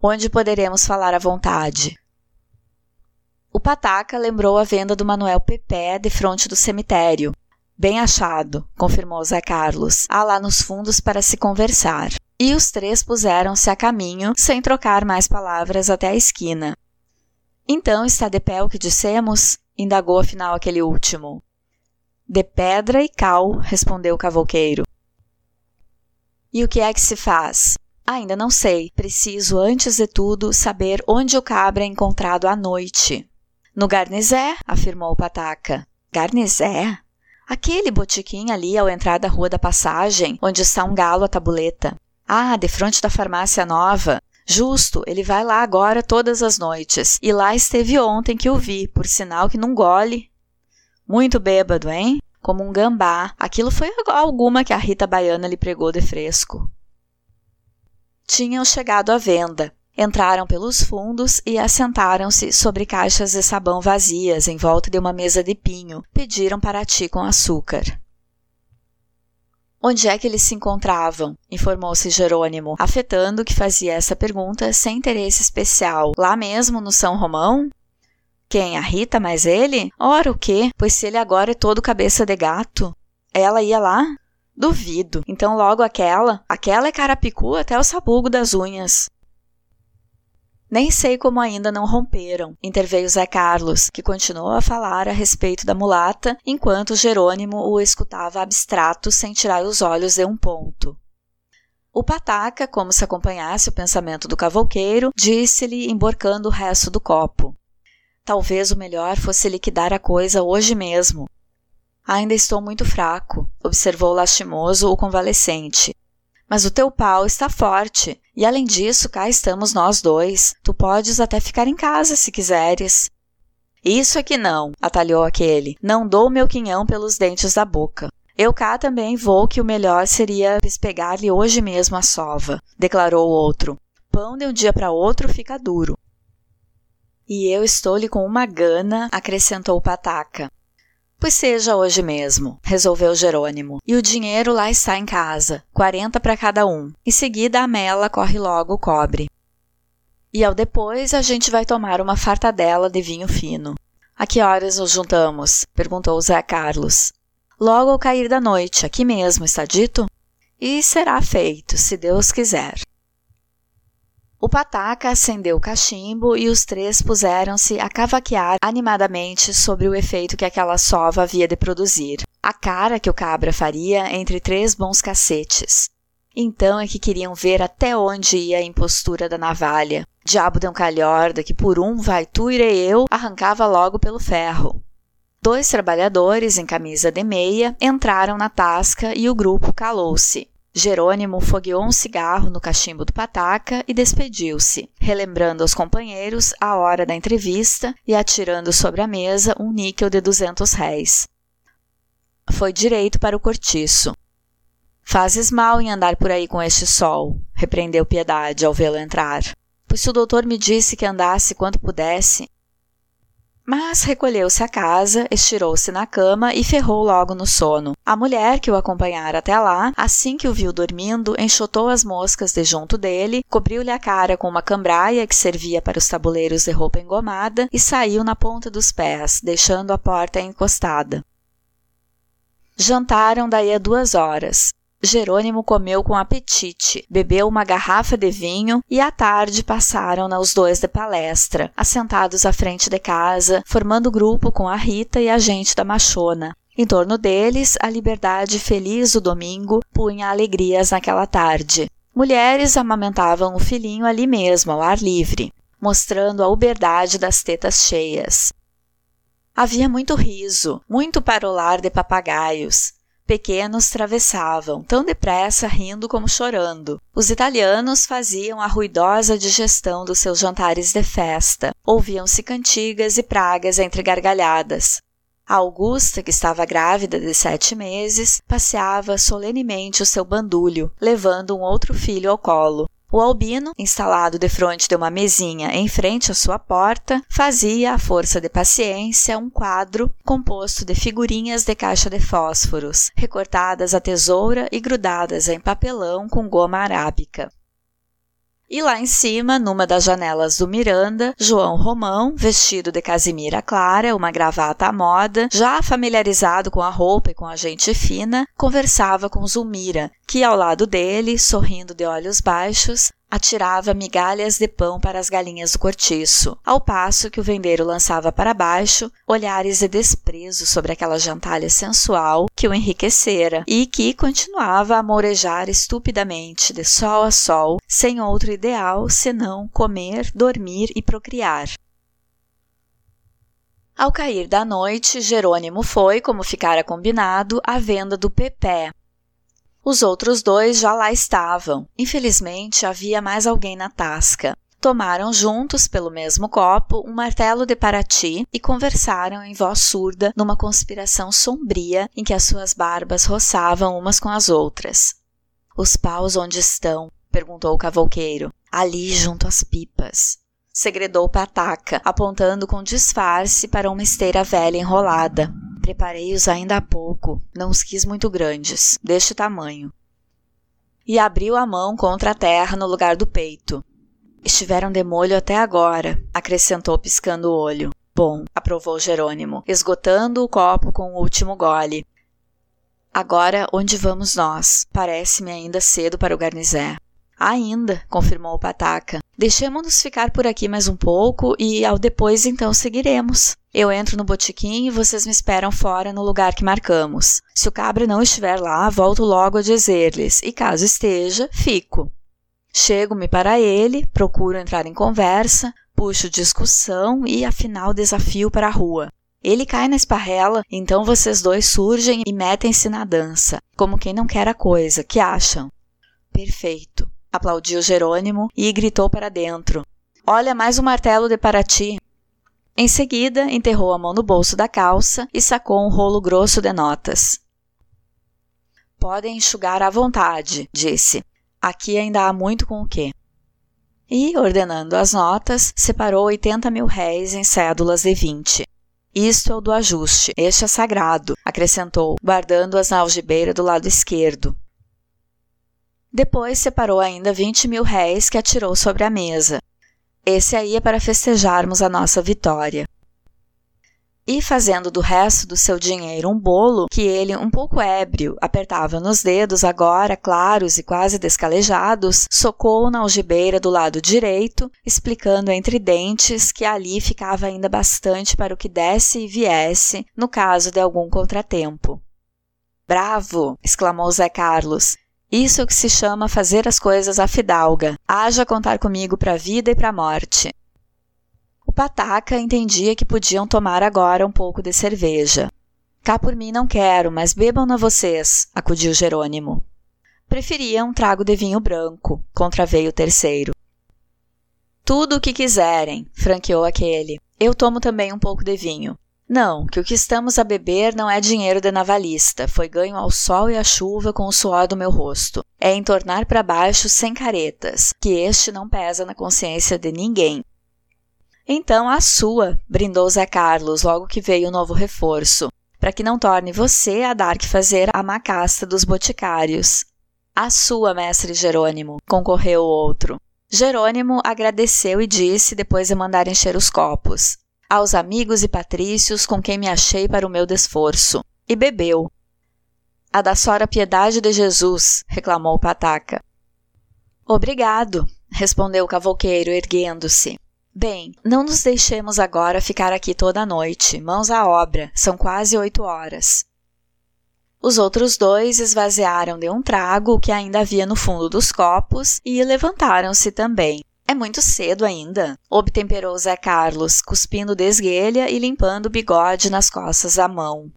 Onde poderemos falar à vontade? O pataca lembrou a venda do Manuel Pepé de frente do cemitério. Bem achado, confirmou Zé Carlos. Há lá nos fundos para se conversar. E os três puseram-se a caminho, sem trocar mais palavras até a esquina. Então está de pé o que dissemos? indagou afinal aquele último. De pedra e cal, respondeu o cavoqueiro. E o que é que se faz? Ainda não sei. Preciso, antes de tudo, saber onde o cabra é encontrado à noite. No Garnizé, afirmou o Pataca. Garnizé? Aquele botiquim ali ao entrar da Rua da Passagem, onde está um galo à tabuleta. Ah, de frente da farmácia nova. Justo, ele vai lá agora todas as noites. E lá esteve ontem que o vi, por sinal que não gole. Muito bêbado, hein? Como um gambá. Aquilo foi alguma que a Rita Baiana lhe pregou de fresco. Tinham chegado à venda. Entraram pelos fundos e assentaram-se sobre caixas de sabão vazias em volta de uma mesa de pinho. Pediram para ti com açúcar. Onde é que eles se encontravam? informou-se Jerônimo, afetando que fazia essa pergunta sem interesse especial. Lá mesmo no São Romão? Quem? A Rita, mais ele? Ora, o quê? Pois se ele agora é todo cabeça de gato. Ela ia lá? Duvido. Então logo aquela? Aquela é carapicu até o sabugo das unhas. Nem sei como ainda não romperam, interveio Zé Carlos, que continuou a falar a respeito da mulata, enquanto Jerônimo o escutava abstrato sem tirar os olhos de um ponto. O pataca, como se acompanhasse o pensamento do cavouqueiro, disse-lhe, emborcando o resto do copo. Talvez o melhor fosse liquidar a coisa hoje mesmo. Ainda estou muito fraco, observou lastimoso o convalescente. Mas o teu pau está forte, e além disso, cá estamos nós dois. Tu podes até ficar em casa se quiseres. Isso é que não, atalhou aquele. Não dou meu quinhão pelos dentes da boca. Eu cá também vou que o melhor seria despegar-lhe hoje mesmo a sova, declarou o outro. Pão de um dia para outro fica duro. E eu estou-lhe com uma gana, acrescentou Pataca. Pois seja hoje mesmo, resolveu Jerônimo. E o dinheiro lá está em casa, quarenta para cada um. Em seguida a mela corre logo o cobre. E ao depois a gente vai tomar uma fartadela de vinho fino. A que horas nos juntamos? perguntou Zé Carlos. Logo ao cair da noite, aqui mesmo, está dito? E será feito, se Deus quiser. O pataca acendeu o cachimbo e os três puseram-se a cavaquear animadamente sobre o efeito que aquela sova havia de produzir. A cara que o cabra faria entre três bons cacetes. Então é que queriam ver até onde ia a impostura da navalha. Diabo de um calhorda que por um vai tu irei eu arrancava logo pelo ferro. Dois trabalhadores em camisa de meia entraram na tasca e o grupo calou-se. Jerônimo fogueou um cigarro no cachimbo do pataca e despediu-se, relembrando aos companheiros a hora da entrevista e atirando sobre a mesa um níquel de duzentos réis. Foi direito para o cortiço. Fazes mal em andar por aí com este sol, repreendeu Piedade ao vê-lo entrar. Pois se o doutor me disse que andasse quanto pudesse, mas recolheu-se à casa, estirou-se na cama e ferrou logo no sono. A mulher que o acompanhara até lá, assim que o viu dormindo, enxotou as moscas de junto dele, cobriu-lhe a cara com uma cambraia que servia para os tabuleiros de roupa engomada e saiu na ponta dos pés, deixando a porta encostada. Jantaram daí a duas horas. Jerônimo comeu com apetite, bebeu uma garrafa de vinho e à tarde passaram-na os dois de palestra, assentados à frente de casa, formando grupo com a Rita e a gente da Machona. Em torno deles, a liberdade feliz do domingo punha alegrias naquela tarde. Mulheres amamentavam o filhinho ali mesmo, ao ar livre, mostrando a uberdade das tetas cheias. Havia muito riso, muito parolar de papagaios, pequenos travessavam, tão depressa rindo como chorando. Os italianos faziam a ruidosa digestão dos seus jantares de festa. Ouviam-se cantigas e pragas entre gargalhadas. A Augusta, que estava grávida de sete meses, passeava solenemente o seu bandulho, levando um outro filho ao colo. O albino, instalado defronte de uma mesinha em frente à sua porta, fazia, à força de paciência, um quadro composto de figurinhas de caixa de fósforos, recortadas à tesoura e grudadas em papelão com goma arábica. E lá em cima, numa das janelas do Miranda, João Romão, vestido de casimira clara, uma gravata à moda, já familiarizado com a roupa e com a gente fina, conversava com Zulmira, que ao lado dele, sorrindo de olhos baixos, atirava migalhas de pão para as galinhas do cortiço, ao passo que o vendeiro lançava para baixo olhares de desprezo sobre aquela gentalha sensual que o enriquecera e que continuava a morejar estupidamente de sol a sol, sem outro ideal senão comer, dormir e procriar. Ao cair da noite, Jerônimo foi, como ficara combinado, à venda do Pepé, os outros dois já lá estavam. Infelizmente, havia mais alguém na tasca. Tomaram juntos, pelo mesmo copo, um martelo de Paraty e conversaram em voz surda numa conspiração sombria em que as suas barbas roçavam umas com as outras. Os paus onde estão? perguntou o cavouqueiro. Ali, junto às pipas. Segredou Pataca, apontando com disfarce para uma esteira velha enrolada. Preparei-os ainda há pouco, não os quis muito grandes, deste tamanho. E abriu a mão contra a terra no lugar do peito. Estiveram de molho até agora, acrescentou piscando o olho. Bom, aprovou Jerônimo, esgotando o copo com o último gole. Agora, onde vamos nós? Parece-me ainda cedo para o garnizé. Ainda, confirmou o Pataca. Deixemos-nos ficar por aqui mais um pouco e ao depois então seguiremos. Eu entro no botequim e vocês me esperam fora no lugar que marcamos. Se o cabra não estiver lá, volto logo a dizer-lhes, e caso esteja, fico. Chego-me para ele, procuro entrar em conversa, puxo discussão e afinal desafio para a rua. Ele cai na esparrela, então vocês dois surgem e metem-se na dança, como quem não quer a coisa. Que acham? Perfeito aplaudiu Jerônimo e gritou para dentro: Olha mais um martelo de Paraty. Em seguida, enterrou a mão no bolso da calça e sacou um rolo grosso de notas. Podem enxugar à vontade, disse. Aqui ainda há muito com o quê. E, ordenando as notas, separou 80 mil réis em cédulas de 20. Isto é o do ajuste, este é sagrado, acrescentou, guardando-as na algibeira do lado esquerdo, depois separou ainda 20 mil réis que atirou sobre a mesa. Esse aí é para festejarmos a nossa vitória. E fazendo do resto do seu dinheiro um bolo que ele, um pouco ébrio, apertava nos dedos, agora claros e quase descalejados, socou na algibeira do lado direito, explicando entre dentes que ali ficava ainda bastante para o que desse e viesse, no caso de algum contratempo. Bravo! exclamou Zé Carlos. Isso é o que se chama fazer as coisas à fidalga. Haja contar comigo para a vida e para a morte. O pataca entendia que podiam tomar agora um pouco de cerveja. Cá por mim não quero, mas bebam-na vocês, acudiu Jerônimo. Preferia um trago de vinho branco, contraveio o terceiro. Tudo o que quiserem, franqueou aquele. Eu tomo também um pouco de vinho. Não, que o que estamos a beber não é dinheiro de navalista, foi ganho ao sol e à chuva com o suor do meu rosto. É em tornar para baixo sem caretas, que este não pesa na consciência de ninguém. Então a sua, brindou Zé Carlos logo que veio o novo reforço, para que não torne você a dar que fazer a macasta dos boticários. A sua, mestre Jerônimo, concorreu o outro. Jerônimo agradeceu e disse, depois de mandar encher os copos: aos amigos e patrícios com quem me achei para o meu desforço, e bebeu. A da Sora Piedade de Jesus, reclamou Pataca. Obrigado, respondeu o cavoqueiro, erguendo-se. Bem, não nos deixemos agora ficar aqui toda a noite. Mãos à obra, são quase oito horas. Os outros dois esvaziaram de um trago o que ainda havia no fundo dos copos e levantaram-se também. É muito cedo ainda, obtemperou Zé Carlos, cuspindo desguelha e limpando o bigode nas costas à mão.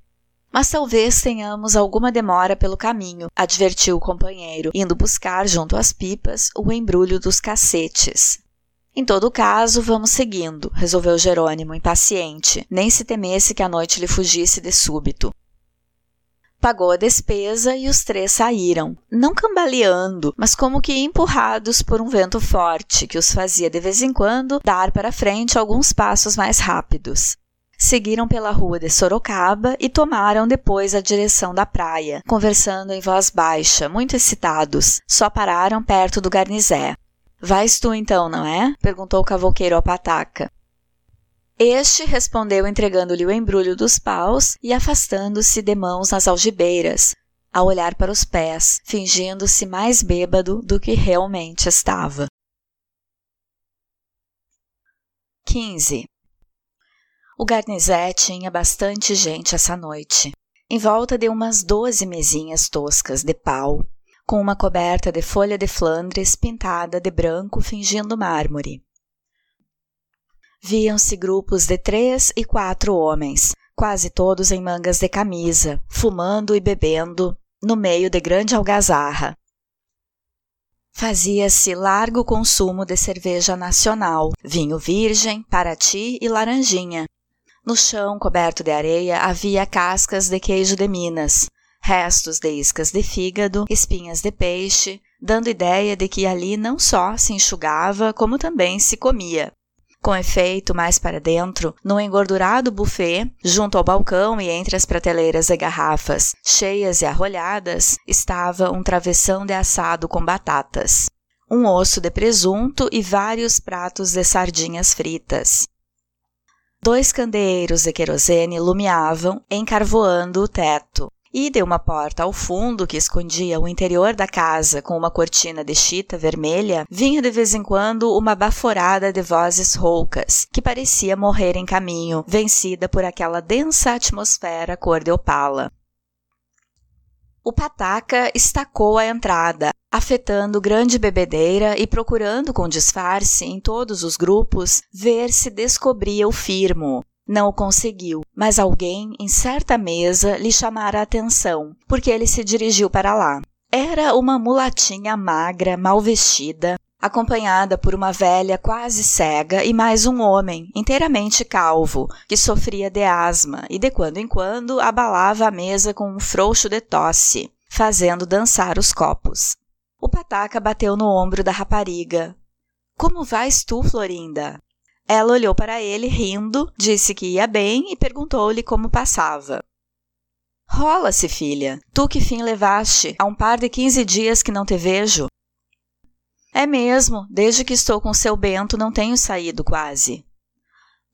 Mas talvez tenhamos alguma demora pelo caminho, advertiu o companheiro, indo buscar junto às pipas o embrulho dos cacetes. Em todo caso, vamos seguindo, resolveu Jerônimo, impaciente, nem se temesse que a noite lhe fugisse de súbito pagou a despesa e os três saíram, não cambaleando, mas como que empurrados por um vento forte que os fazia de vez em quando dar para frente alguns passos mais rápidos. Seguiram pela rua de Sorocaba e tomaram depois a direção da praia, conversando em voz baixa, muito excitados. Só pararam perto do garnizé. Vais tu então, não é? perguntou o cavoqueiro ao pataca. Este respondeu entregando-lhe o embrulho dos paus e afastando-se de mãos nas algibeiras, a olhar para os pés, fingindo-se mais bêbado do que realmente estava. 15. O garnizé tinha bastante gente essa noite, em volta de umas doze mesinhas toscas de pau, com uma coberta de folha de Flandres pintada de branco fingindo mármore. Viam-se grupos de três e quatro homens, quase todos em mangas de camisa, fumando e bebendo, no meio de grande algazarra. Fazia-se largo consumo de cerveja nacional, vinho virgem, parati e laranjinha. No chão coberto de areia havia cascas de queijo de Minas, restos de iscas de fígado, espinhas de peixe, dando ideia de que ali não só se enxugava, como também se comia. Com efeito, mais para dentro, no engordurado buffet, junto ao balcão e entre as prateleiras e garrafas, cheias e arrolhadas, estava um travessão de assado com batatas, um osso de presunto e vários pratos de sardinhas fritas. Dois candeeiros de querosene lumiavam, encarvoando o teto, e de uma porta ao fundo que escondia o interior da casa com uma cortina de chita vermelha, vinha de vez em quando uma baforada de vozes roucas, que parecia morrer em caminho, vencida por aquela densa atmosfera cor de opala. O pataca estacou a entrada, afetando grande bebedeira e procurando com disfarce em todos os grupos ver se descobria o firmo. Não o conseguiu, mas alguém em certa mesa lhe chamara a atenção, porque ele se dirigiu para lá. Era uma mulatinha magra, mal vestida, acompanhada por uma velha quase cega e mais um homem, inteiramente calvo, que sofria de asma e de quando em quando abalava a mesa com um frouxo de tosse, fazendo dançar os copos. O pataca bateu no ombro da rapariga. Como vais tu, Florinda? Ela olhou para ele, rindo, disse que ia bem e perguntou-lhe como passava. Rola-se, filha. Tu que fim levaste? Há um par de quinze dias que não te vejo. É mesmo, desde que estou com seu Bento não tenho saído quase.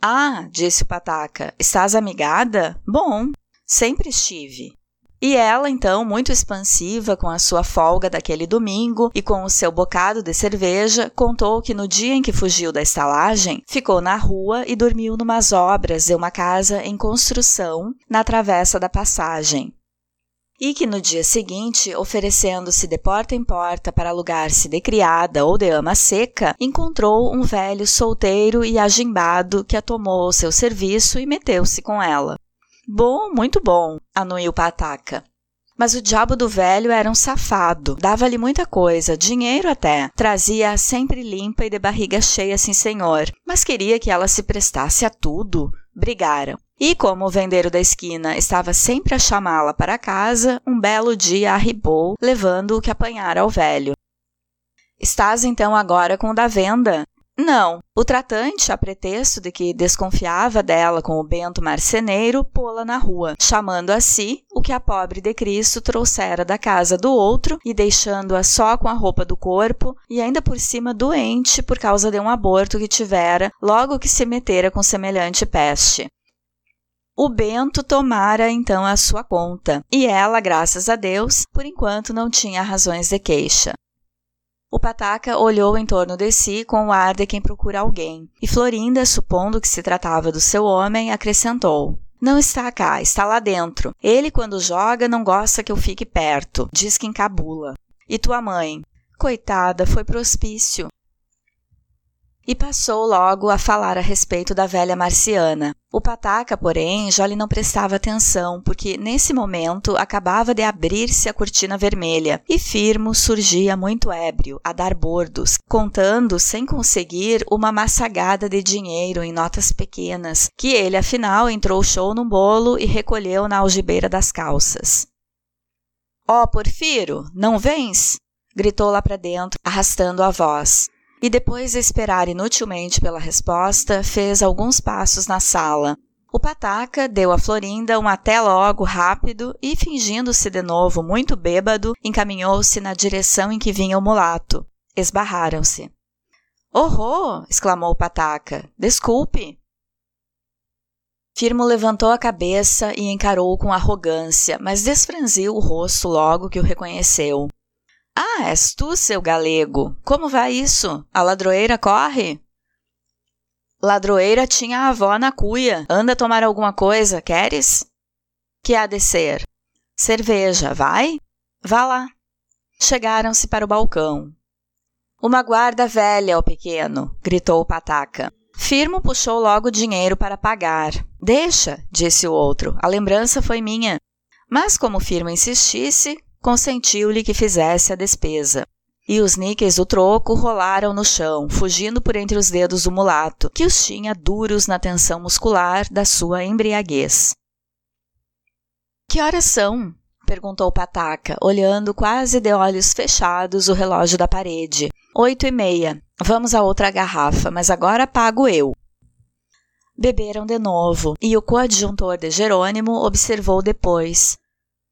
Ah, disse o pataca, estás amigada? Bom, sempre estive. E ela, então, muito expansiva com a sua folga daquele domingo e com o seu bocado de cerveja, contou que no dia em que fugiu da estalagem, ficou na rua e dormiu numas obras de uma casa em construção na travessa da passagem. E que no dia seguinte, oferecendo-se de porta em porta para alugar-se de criada ou de ama seca, encontrou um velho solteiro e agimbado que a tomou ao seu serviço e meteu-se com ela. Bom, muito bom, anuiu Pataca. Mas o diabo do velho era um safado, dava-lhe muita coisa, dinheiro até, trazia-a sempre limpa e de barriga cheia, sim senhor, mas queria que ela se prestasse a tudo. Brigaram. E como o vendeiro da esquina estava sempre a chamá-la para casa, um belo dia arribou, levando o que apanhara ao velho. Estás então agora com o da venda? Não. O tratante, a pretexto de que desconfiava dela com o bento marceneiro, pô-la na rua, chamando a si o que a pobre de Cristo trouxera da casa do outro e deixando-a só com a roupa do corpo e ainda por cima doente por causa de um aborto que tivera logo que se metera com semelhante peste. O Bento tomara então a sua conta, e ela, graças a Deus, por enquanto não tinha razões de queixa. O pataca olhou em torno de si com o ar de quem procura alguém, e Florinda, supondo que se tratava do seu homem, acrescentou: Não está cá, está lá dentro. Ele, quando joga, não gosta que eu fique perto, diz que encabula. E tua mãe? Coitada, foi pro e passou logo a falar a respeito da velha marciana. O pataca, porém, já lhe não prestava atenção, porque nesse momento acabava de abrir-se a cortina vermelha e Firmo surgia muito ébrio, a dar bordos, contando, sem conseguir, uma massagada de dinheiro em notas pequenas, que ele, afinal, entrou show no bolo e recolheu na algibeira das calças. Ó, oh, Porfiro, não vens? gritou lá para dentro, arrastando a voz e depois de esperar inutilmente pela resposta, fez alguns passos na sala. O pataca deu a Florinda um até logo rápido e, fingindo-se de novo muito bêbado, encaminhou-se na direção em que vinha o mulato. Esbarraram-se. Oh! exclamou o pataca. Desculpe! Firmo levantou a cabeça e encarou com arrogância, mas desfranziu o rosto logo que o reconheceu. Ah, és tu, seu galego. Como vai isso? A ladroeira corre? Ladroeira tinha a avó na cuia. Anda tomar alguma coisa, queres? Que há de ser? Cerveja, vai? Vá lá. Chegaram-se para o balcão. Uma guarda velha, ó pequeno, gritou o pataca. Firmo puxou logo o dinheiro para pagar. Deixa, disse o outro, a lembrança foi minha. Mas como Firmo insistisse, consentiu-lhe que fizesse a despesa. E os níqueis do troco rolaram no chão, fugindo por entre os dedos do mulato, que os tinha duros na tensão muscular da sua embriaguez. Que horas são? perguntou Pataca, olhando quase de olhos fechados o relógio da parede. Oito e meia. Vamos a outra garrafa, mas agora pago eu. Beberam de novo, e o coadjuntor de Jerônimo observou depois.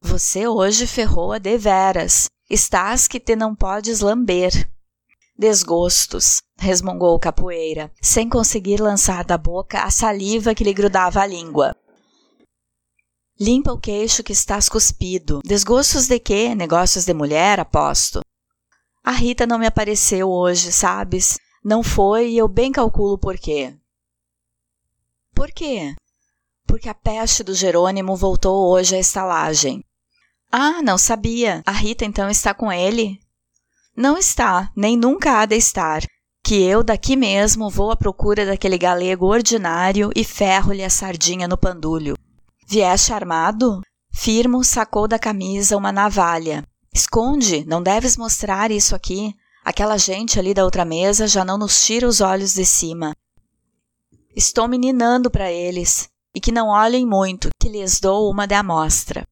Você hoje ferrou-a deveras. Estás que te não podes lamber. Desgostos, resmungou o capoeira, sem conseguir lançar da boca a saliva que lhe grudava à língua. Limpa o queixo que estás cuspido. Desgostos de quê? Negócios de mulher, aposto. A Rita não me apareceu hoje, sabes? Não foi e eu bem calculo por quê. Por quê? Porque a peste do Jerônimo voltou hoje à estalagem. Ah, não sabia. A Rita então está com ele? Não está, nem nunca há de estar. Que eu daqui mesmo vou à procura daquele galego ordinário e ferro-lhe a sardinha no pandulho. Vieste armado? Firmo sacou da camisa uma navalha. Esconde, não deves mostrar isso aqui. Aquela gente ali da outra mesa já não nos tira os olhos de cima. Estou meninando para eles, e que não olhem muito, que lhes dou uma de amostra.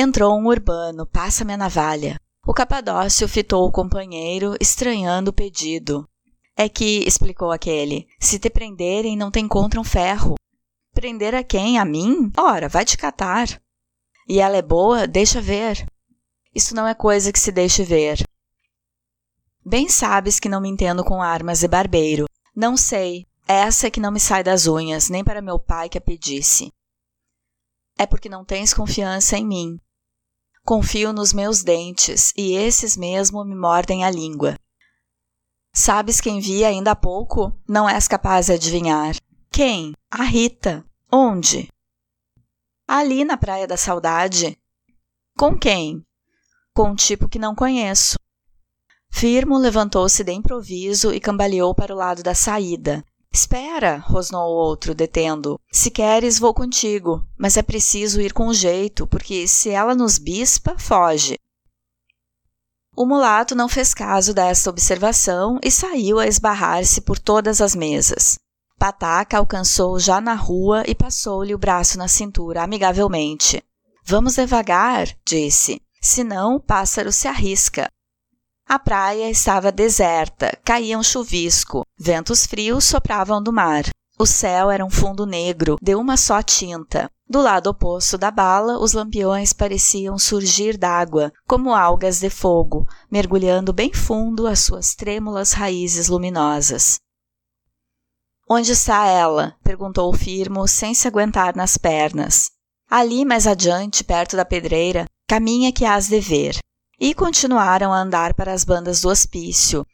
Entrou um urbano, passa-me a navalha. O Capadócio fitou o companheiro, estranhando o pedido. É que, explicou aquele, se te prenderem não te encontram ferro. Prender a quem? A mim? Ora, vai te catar. E ela é boa? Deixa ver. Isso não é coisa que se deixe ver. Bem sabes que não me entendo com armas de barbeiro. Não sei. Essa é que não me sai das unhas, nem para meu pai que a pedisse. É porque não tens confiança em mim. Confio nos meus dentes, e esses mesmo me mordem a língua. Sabes quem vi ainda há pouco? Não és capaz de adivinhar. Quem? A Rita. Onde? Ali na Praia da Saudade. Com quem? Com um tipo que não conheço. Firmo levantou-se de improviso e cambaleou para o lado da saída. Espera, rosnou o outro, detendo. Se queres, vou contigo, mas é preciso ir com jeito, porque se ela nos bispa, foge. O mulato não fez caso desta observação e saiu a esbarrar-se por todas as mesas. Pataca alcançou já na rua e passou-lhe o braço na cintura amigavelmente. Vamos devagar, disse, senão o pássaro se arrisca. A praia estava deserta, caía um chuvisco, ventos frios sopravam do mar. O céu era um fundo negro, de uma só tinta. Do lado oposto da bala, os lampiões pareciam surgir d'água, como algas de fogo, mergulhando bem fundo as suas trêmulas raízes luminosas. Onde está ela? perguntou o Firmo, sem se aguentar nas pernas. Ali, mais adiante, perto da pedreira, caminha que hás de ver. E continuaram a andar para as bandas do hospício.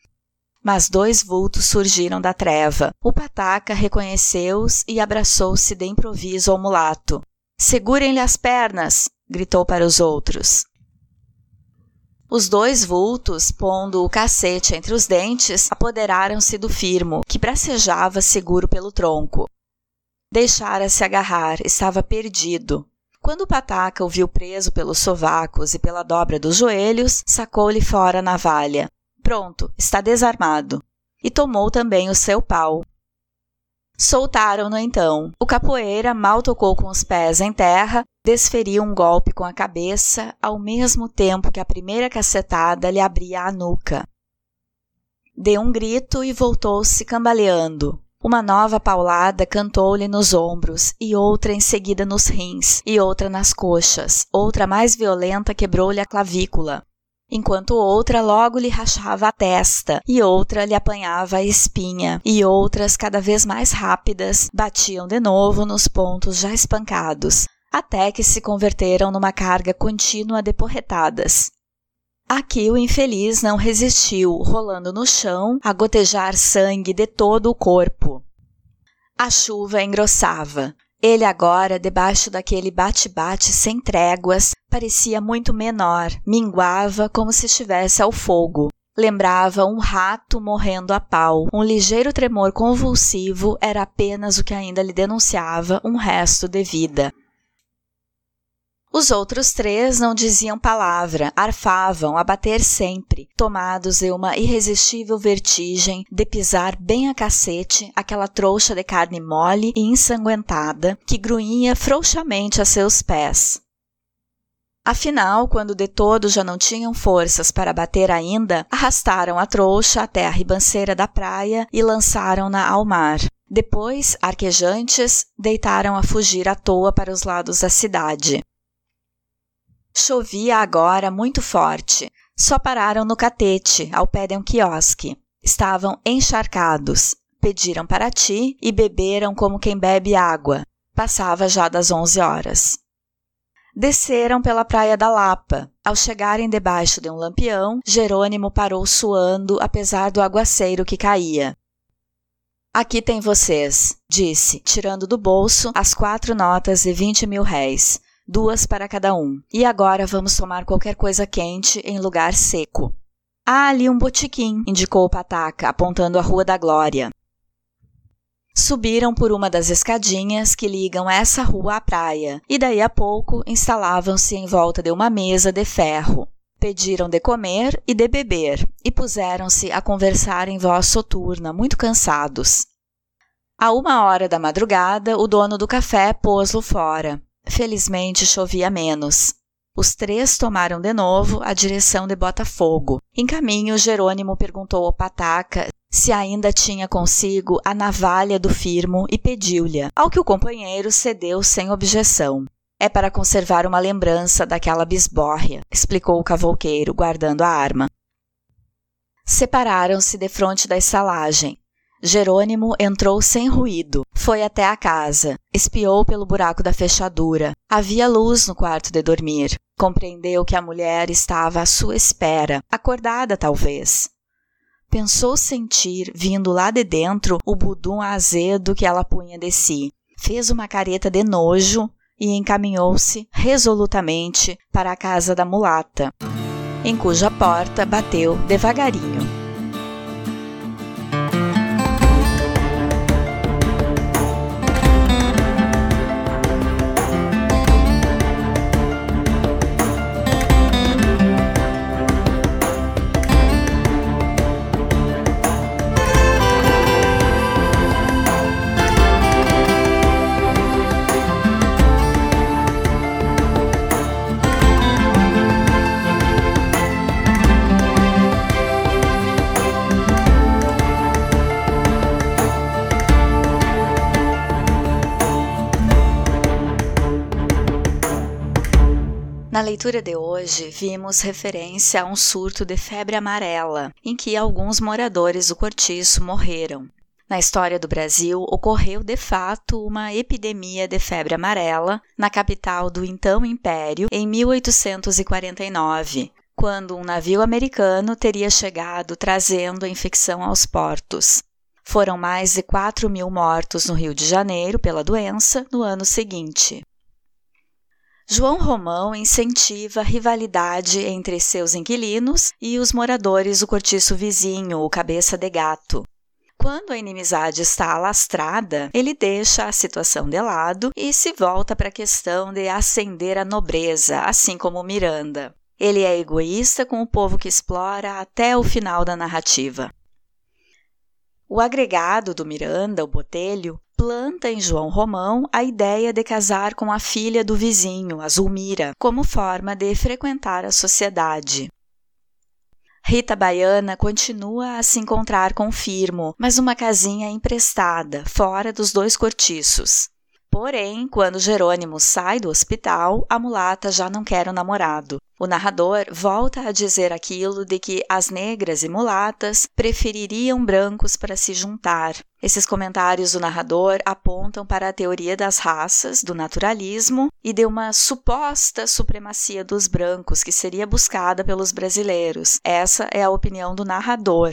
Mas dois vultos surgiram da treva. O pataca reconheceu-os e abraçou-se de improviso ao mulato. Segurem-lhe as pernas! gritou para os outros. Os dois vultos, pondo o cacete entre os dentes, apoderaram-se do firmo, que bracejava seguro pelo tronco. Deixara-se agarrar, estava perdido. Quando o pataca o viu preso pelos sovacos e pela dobra dos joelhos, sacou-lhe fora a navalha. Pronto, está desarmado. E tomou também o seu pau, Soltaram-no então. O capoeira mal tocou com os pés em terra, desferiu um golpe com a cabeça, ao mesmo tempo que a primeira cacetada lhe abria a nuca. Deu um grito e voltou-se cambaleando. Uma nova paulada cantou-lhe nos ombros, e outra em seguida nos rins, e outra nas coxas. Outra mais violenta quebrou-lhe a clavícula enquanto outra logo lhe rachava a testa, e outra lhe apanhava a espinha, e outras, cada vez mais rápidas, batiam de novo nos pontos já espancados, até que se converteram numa carga contínua de porretadas. Aqui o infeliz não resistiu, rolando no chão, a gotejar sangue de todo o corpo. A chuva engrossava. Ele agora, debaixo daquele bate-bate sem tréguas, parecia muito menor, minguava como se estivesse ao fogo. Lembrava um rato morrendo a pau. Um ligeiro tremor convulsivo era apenas o que ainda lhe denunciava um resto de vida. Os outros três não diziam palavra, arfavam a bater sempre, tomados de uma irresistível vertigem de pisar bem a cacete aquela trouxa de carne mole e ensanguentada que grunhia frouxamente a seus pés. Afinal, quando de todo já não tinham forças para bater ainda, arrastaram a trouxa até a ribanceira da praia e lançaram-na ao mar. Depois, arquejantes, deitaram a fugir à toa para os lados da cidade. Chovia agora muito forte. Só pararam no catete, ao pé de um quiosque. Estavam encharcados. Pediram para ti e beberam como quem bebe água. Passava já das onze horas. Desceram pela praia da Lapa. Ao chegarem debaixo de um lampião, Jerônimo parou suando, apesar do aguaceiro que caía. Aqui tem vocês, disse, tirando do bolso as quatro notas de vinte mil réis, duas para cada um. E agora vamos tomar qualquer coisa quente em lugar seco. Há ali um botiquim, indicou o Pataca, apontando a Rua da Glória. Subiram por uma das escadinhas que ligam essa rua à praia e daí a pouco instalavam-se em volta de uma mesa de ferro. Pediram de comer e de beber e puseram-se a conversar em voz soturna, muito cansados. A uma hora da madrugada, o dono do café pôs-lo fora. Felizmente chovia menos. Os três tomaram de novo a direção de Botafogo. Em caminho, Jerônimo perguntou ao Pataca se ainda tinha consigo a navalha do firmo e pediu-lhe, ao que o companheiro cedeu sem objeção. É para conservar uma lembrança daquela bisbórria, explicou o cavouqueiro, guardando a arma. Separaram-se de frente da estalagem. Jerônimo entrou sem ruído, foi até a casa, espiou pelo buraco da fechadura. Havia luz no quarto de dormir. Compreendeu que a mulher estava à sua espera, acordada talvez. Pensou sentir, vindo lá de dentro, o budum azedo que ela punha de si. Fez uma careta de nojo e encaminhou-se resolutamente para a casa da mulata, em cuja porta bateu devagarinho. Na leitura de hoje, vimos referência a um surto de febre amarela, em que alguns moradores do cortiço morreram. Na história do Brasil, ocorreu de fato uma epidemia de febre amarela na capital do então Império em 1849, quando um navio americano teria chegado trazendo a infecção aos portos. Foram mais de 4 mil mortos no Rio de Janeiro pela doença no ano seguinte. João Romão incentiva a rivalidade entre seus inquilinos e os moradores do cortiço vizinho, o Cabeça de Gato. Quando a inimizade está alastrada, ele deixa a situação de lado e se volta para a questão de ascender a nobreza, assim como Miranda. Ele é egoísta com o povo que explora até o final da narrativa. O agregado do Miranda, o Botelho, planta em João Romão a ideia de casar com a filha do vizinho, a Zulmira, como forma de frequentar a sociedade. Rita Baiana continua a se encontrar com Firmo, mas numa casinha emprestada, fora dos dois cortiços. Porém, quando Jerônimo sai do hospital, a mulata já não quer o namorado. O narrador volta a dizer aquilo de que as negras e mulatas prefeririam brancos para se juntar. Esses comentários do narrador apontam para a teoria das raças, do naturalismo e de uma suposta supremacia dos brancos que seria buscada pelos brasileiros. Essa é a opinião do narrador.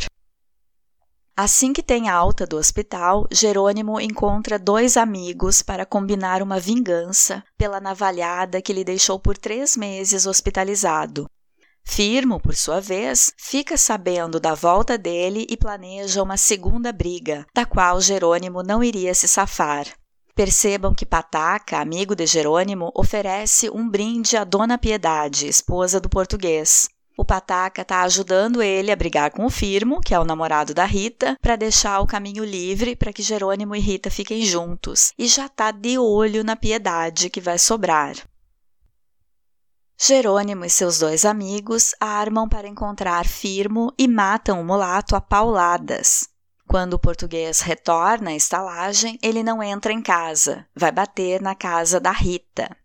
Assim que tem alta do hospital, Jerônimo encontra dois amigos para combinar uma vingança pela navalhada que lhe deixou por três meses hospitalizado. Firmo, por sua vez, fica sabendo da volta dele e planeja uma segunda briga, da qual Jerônimo não iria se safar. Percebam que Pataca, amigo de Jerônimo, oferece um brinde a Dona Piedade, esposa do português. O Pataca está ajudando ele a brigar com o Firmo, que é o namorado da Rita, para deixar o caminho livre para que Jerônimo e Rita fiquem juntos, e já está de olho na piedade que vai sobrar. Jerônimo e seus dois amigos armam para encontrar Firmo e matam o mulato a pauladas. Quando o português retorna à estalagem, ele não entra em casa, vai bater na casa da Rita.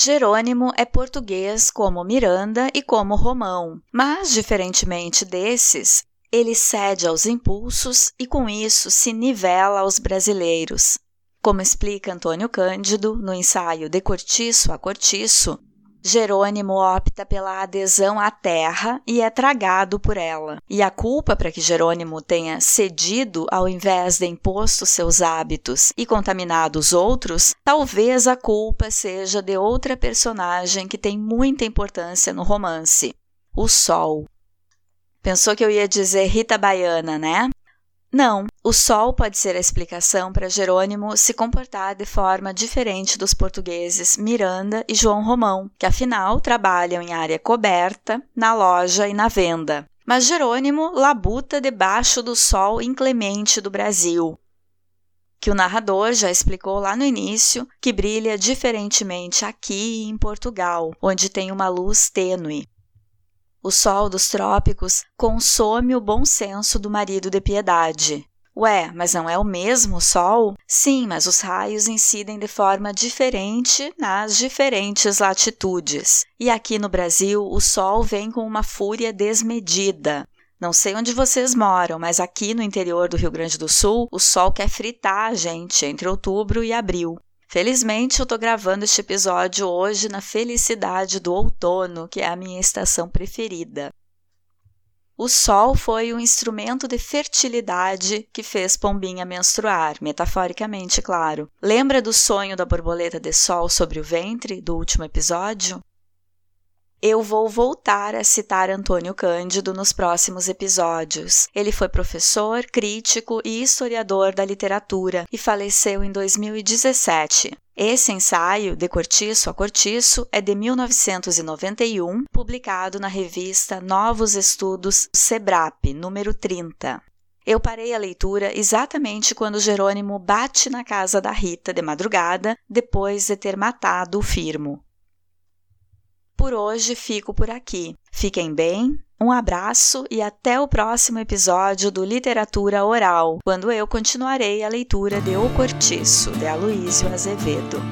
Jerônimo é português como Miranda e como Romão, mas, diferentemente desses, ele cede aos impulsos e com isso se nivela aos brasileiros. Como explica Antônio Cândido no ensaio De Cortiço a Cortiço, Jerônimo opta pela adesão à terra e é tragado por ela. E a culpa para que Jerônimo tenha cedido ao invés de imposto seus hábitos e contaminado os outros, talvez a culpa seja de outra personagem que tem muita importância no romance, o Sol. Pensou que eu ia dizer Rita Baiana, né? Não, o sol pode ser a explicação para Jerônimo se comportar de forma diferente dos portugueses Miranda e João Romão, que afinal trabalham em área coberta, na loja e na venda. Mas Jerônimo labuta debaixo do sol inclemente do Brasil, que o narrador já explicou lá no início, que brilha diferentemente aqui em Portugal, onde tem uma luz tênue. O sol dos trópicos consome o bom senso do marido de piedade. Ué, mas não é o mesmo sol? Sim, mas os raios incidem de forma diferente nas diferentes latitudes. E aqui no Brasil, o sol vem com uma fúria desmedida. Não sei onde vocês moram, mas aqui no interior do Rio Grande do Sul, o sol quer fritar a gente entre outubro e abril. Felizmente, eu estou gravando este episódio hoje na felicidade do outono, que é a minha estação preferida. O sol foi o instrumento de fertilidade que fez Pombinha menstruar, metaforicamente, claro. Lembra do sonho da borboleta de sol sobre o ventre do último episódio? Eu vou voltar a citar Antônio Cândido nos próximos episódios. Ele foi professor, crítico e historiador da literatura e faleceu em 2017. Esse ensaio, De Cortiço a Cortiço, é de 1991, publicado na revista Novos Estudos Sebrap, número 30. Eu parei a leitura exatamente quando Jerônimo bate na casa da Rita de madrugada, depois de ter matado o Firmo. Por hoje fico por aqui. Fiquem bem, um abraço e até o próximo episódio do Literatura Oral, quando eu continuarei a leitura de O Cortiço, de Aloísio Azevedo.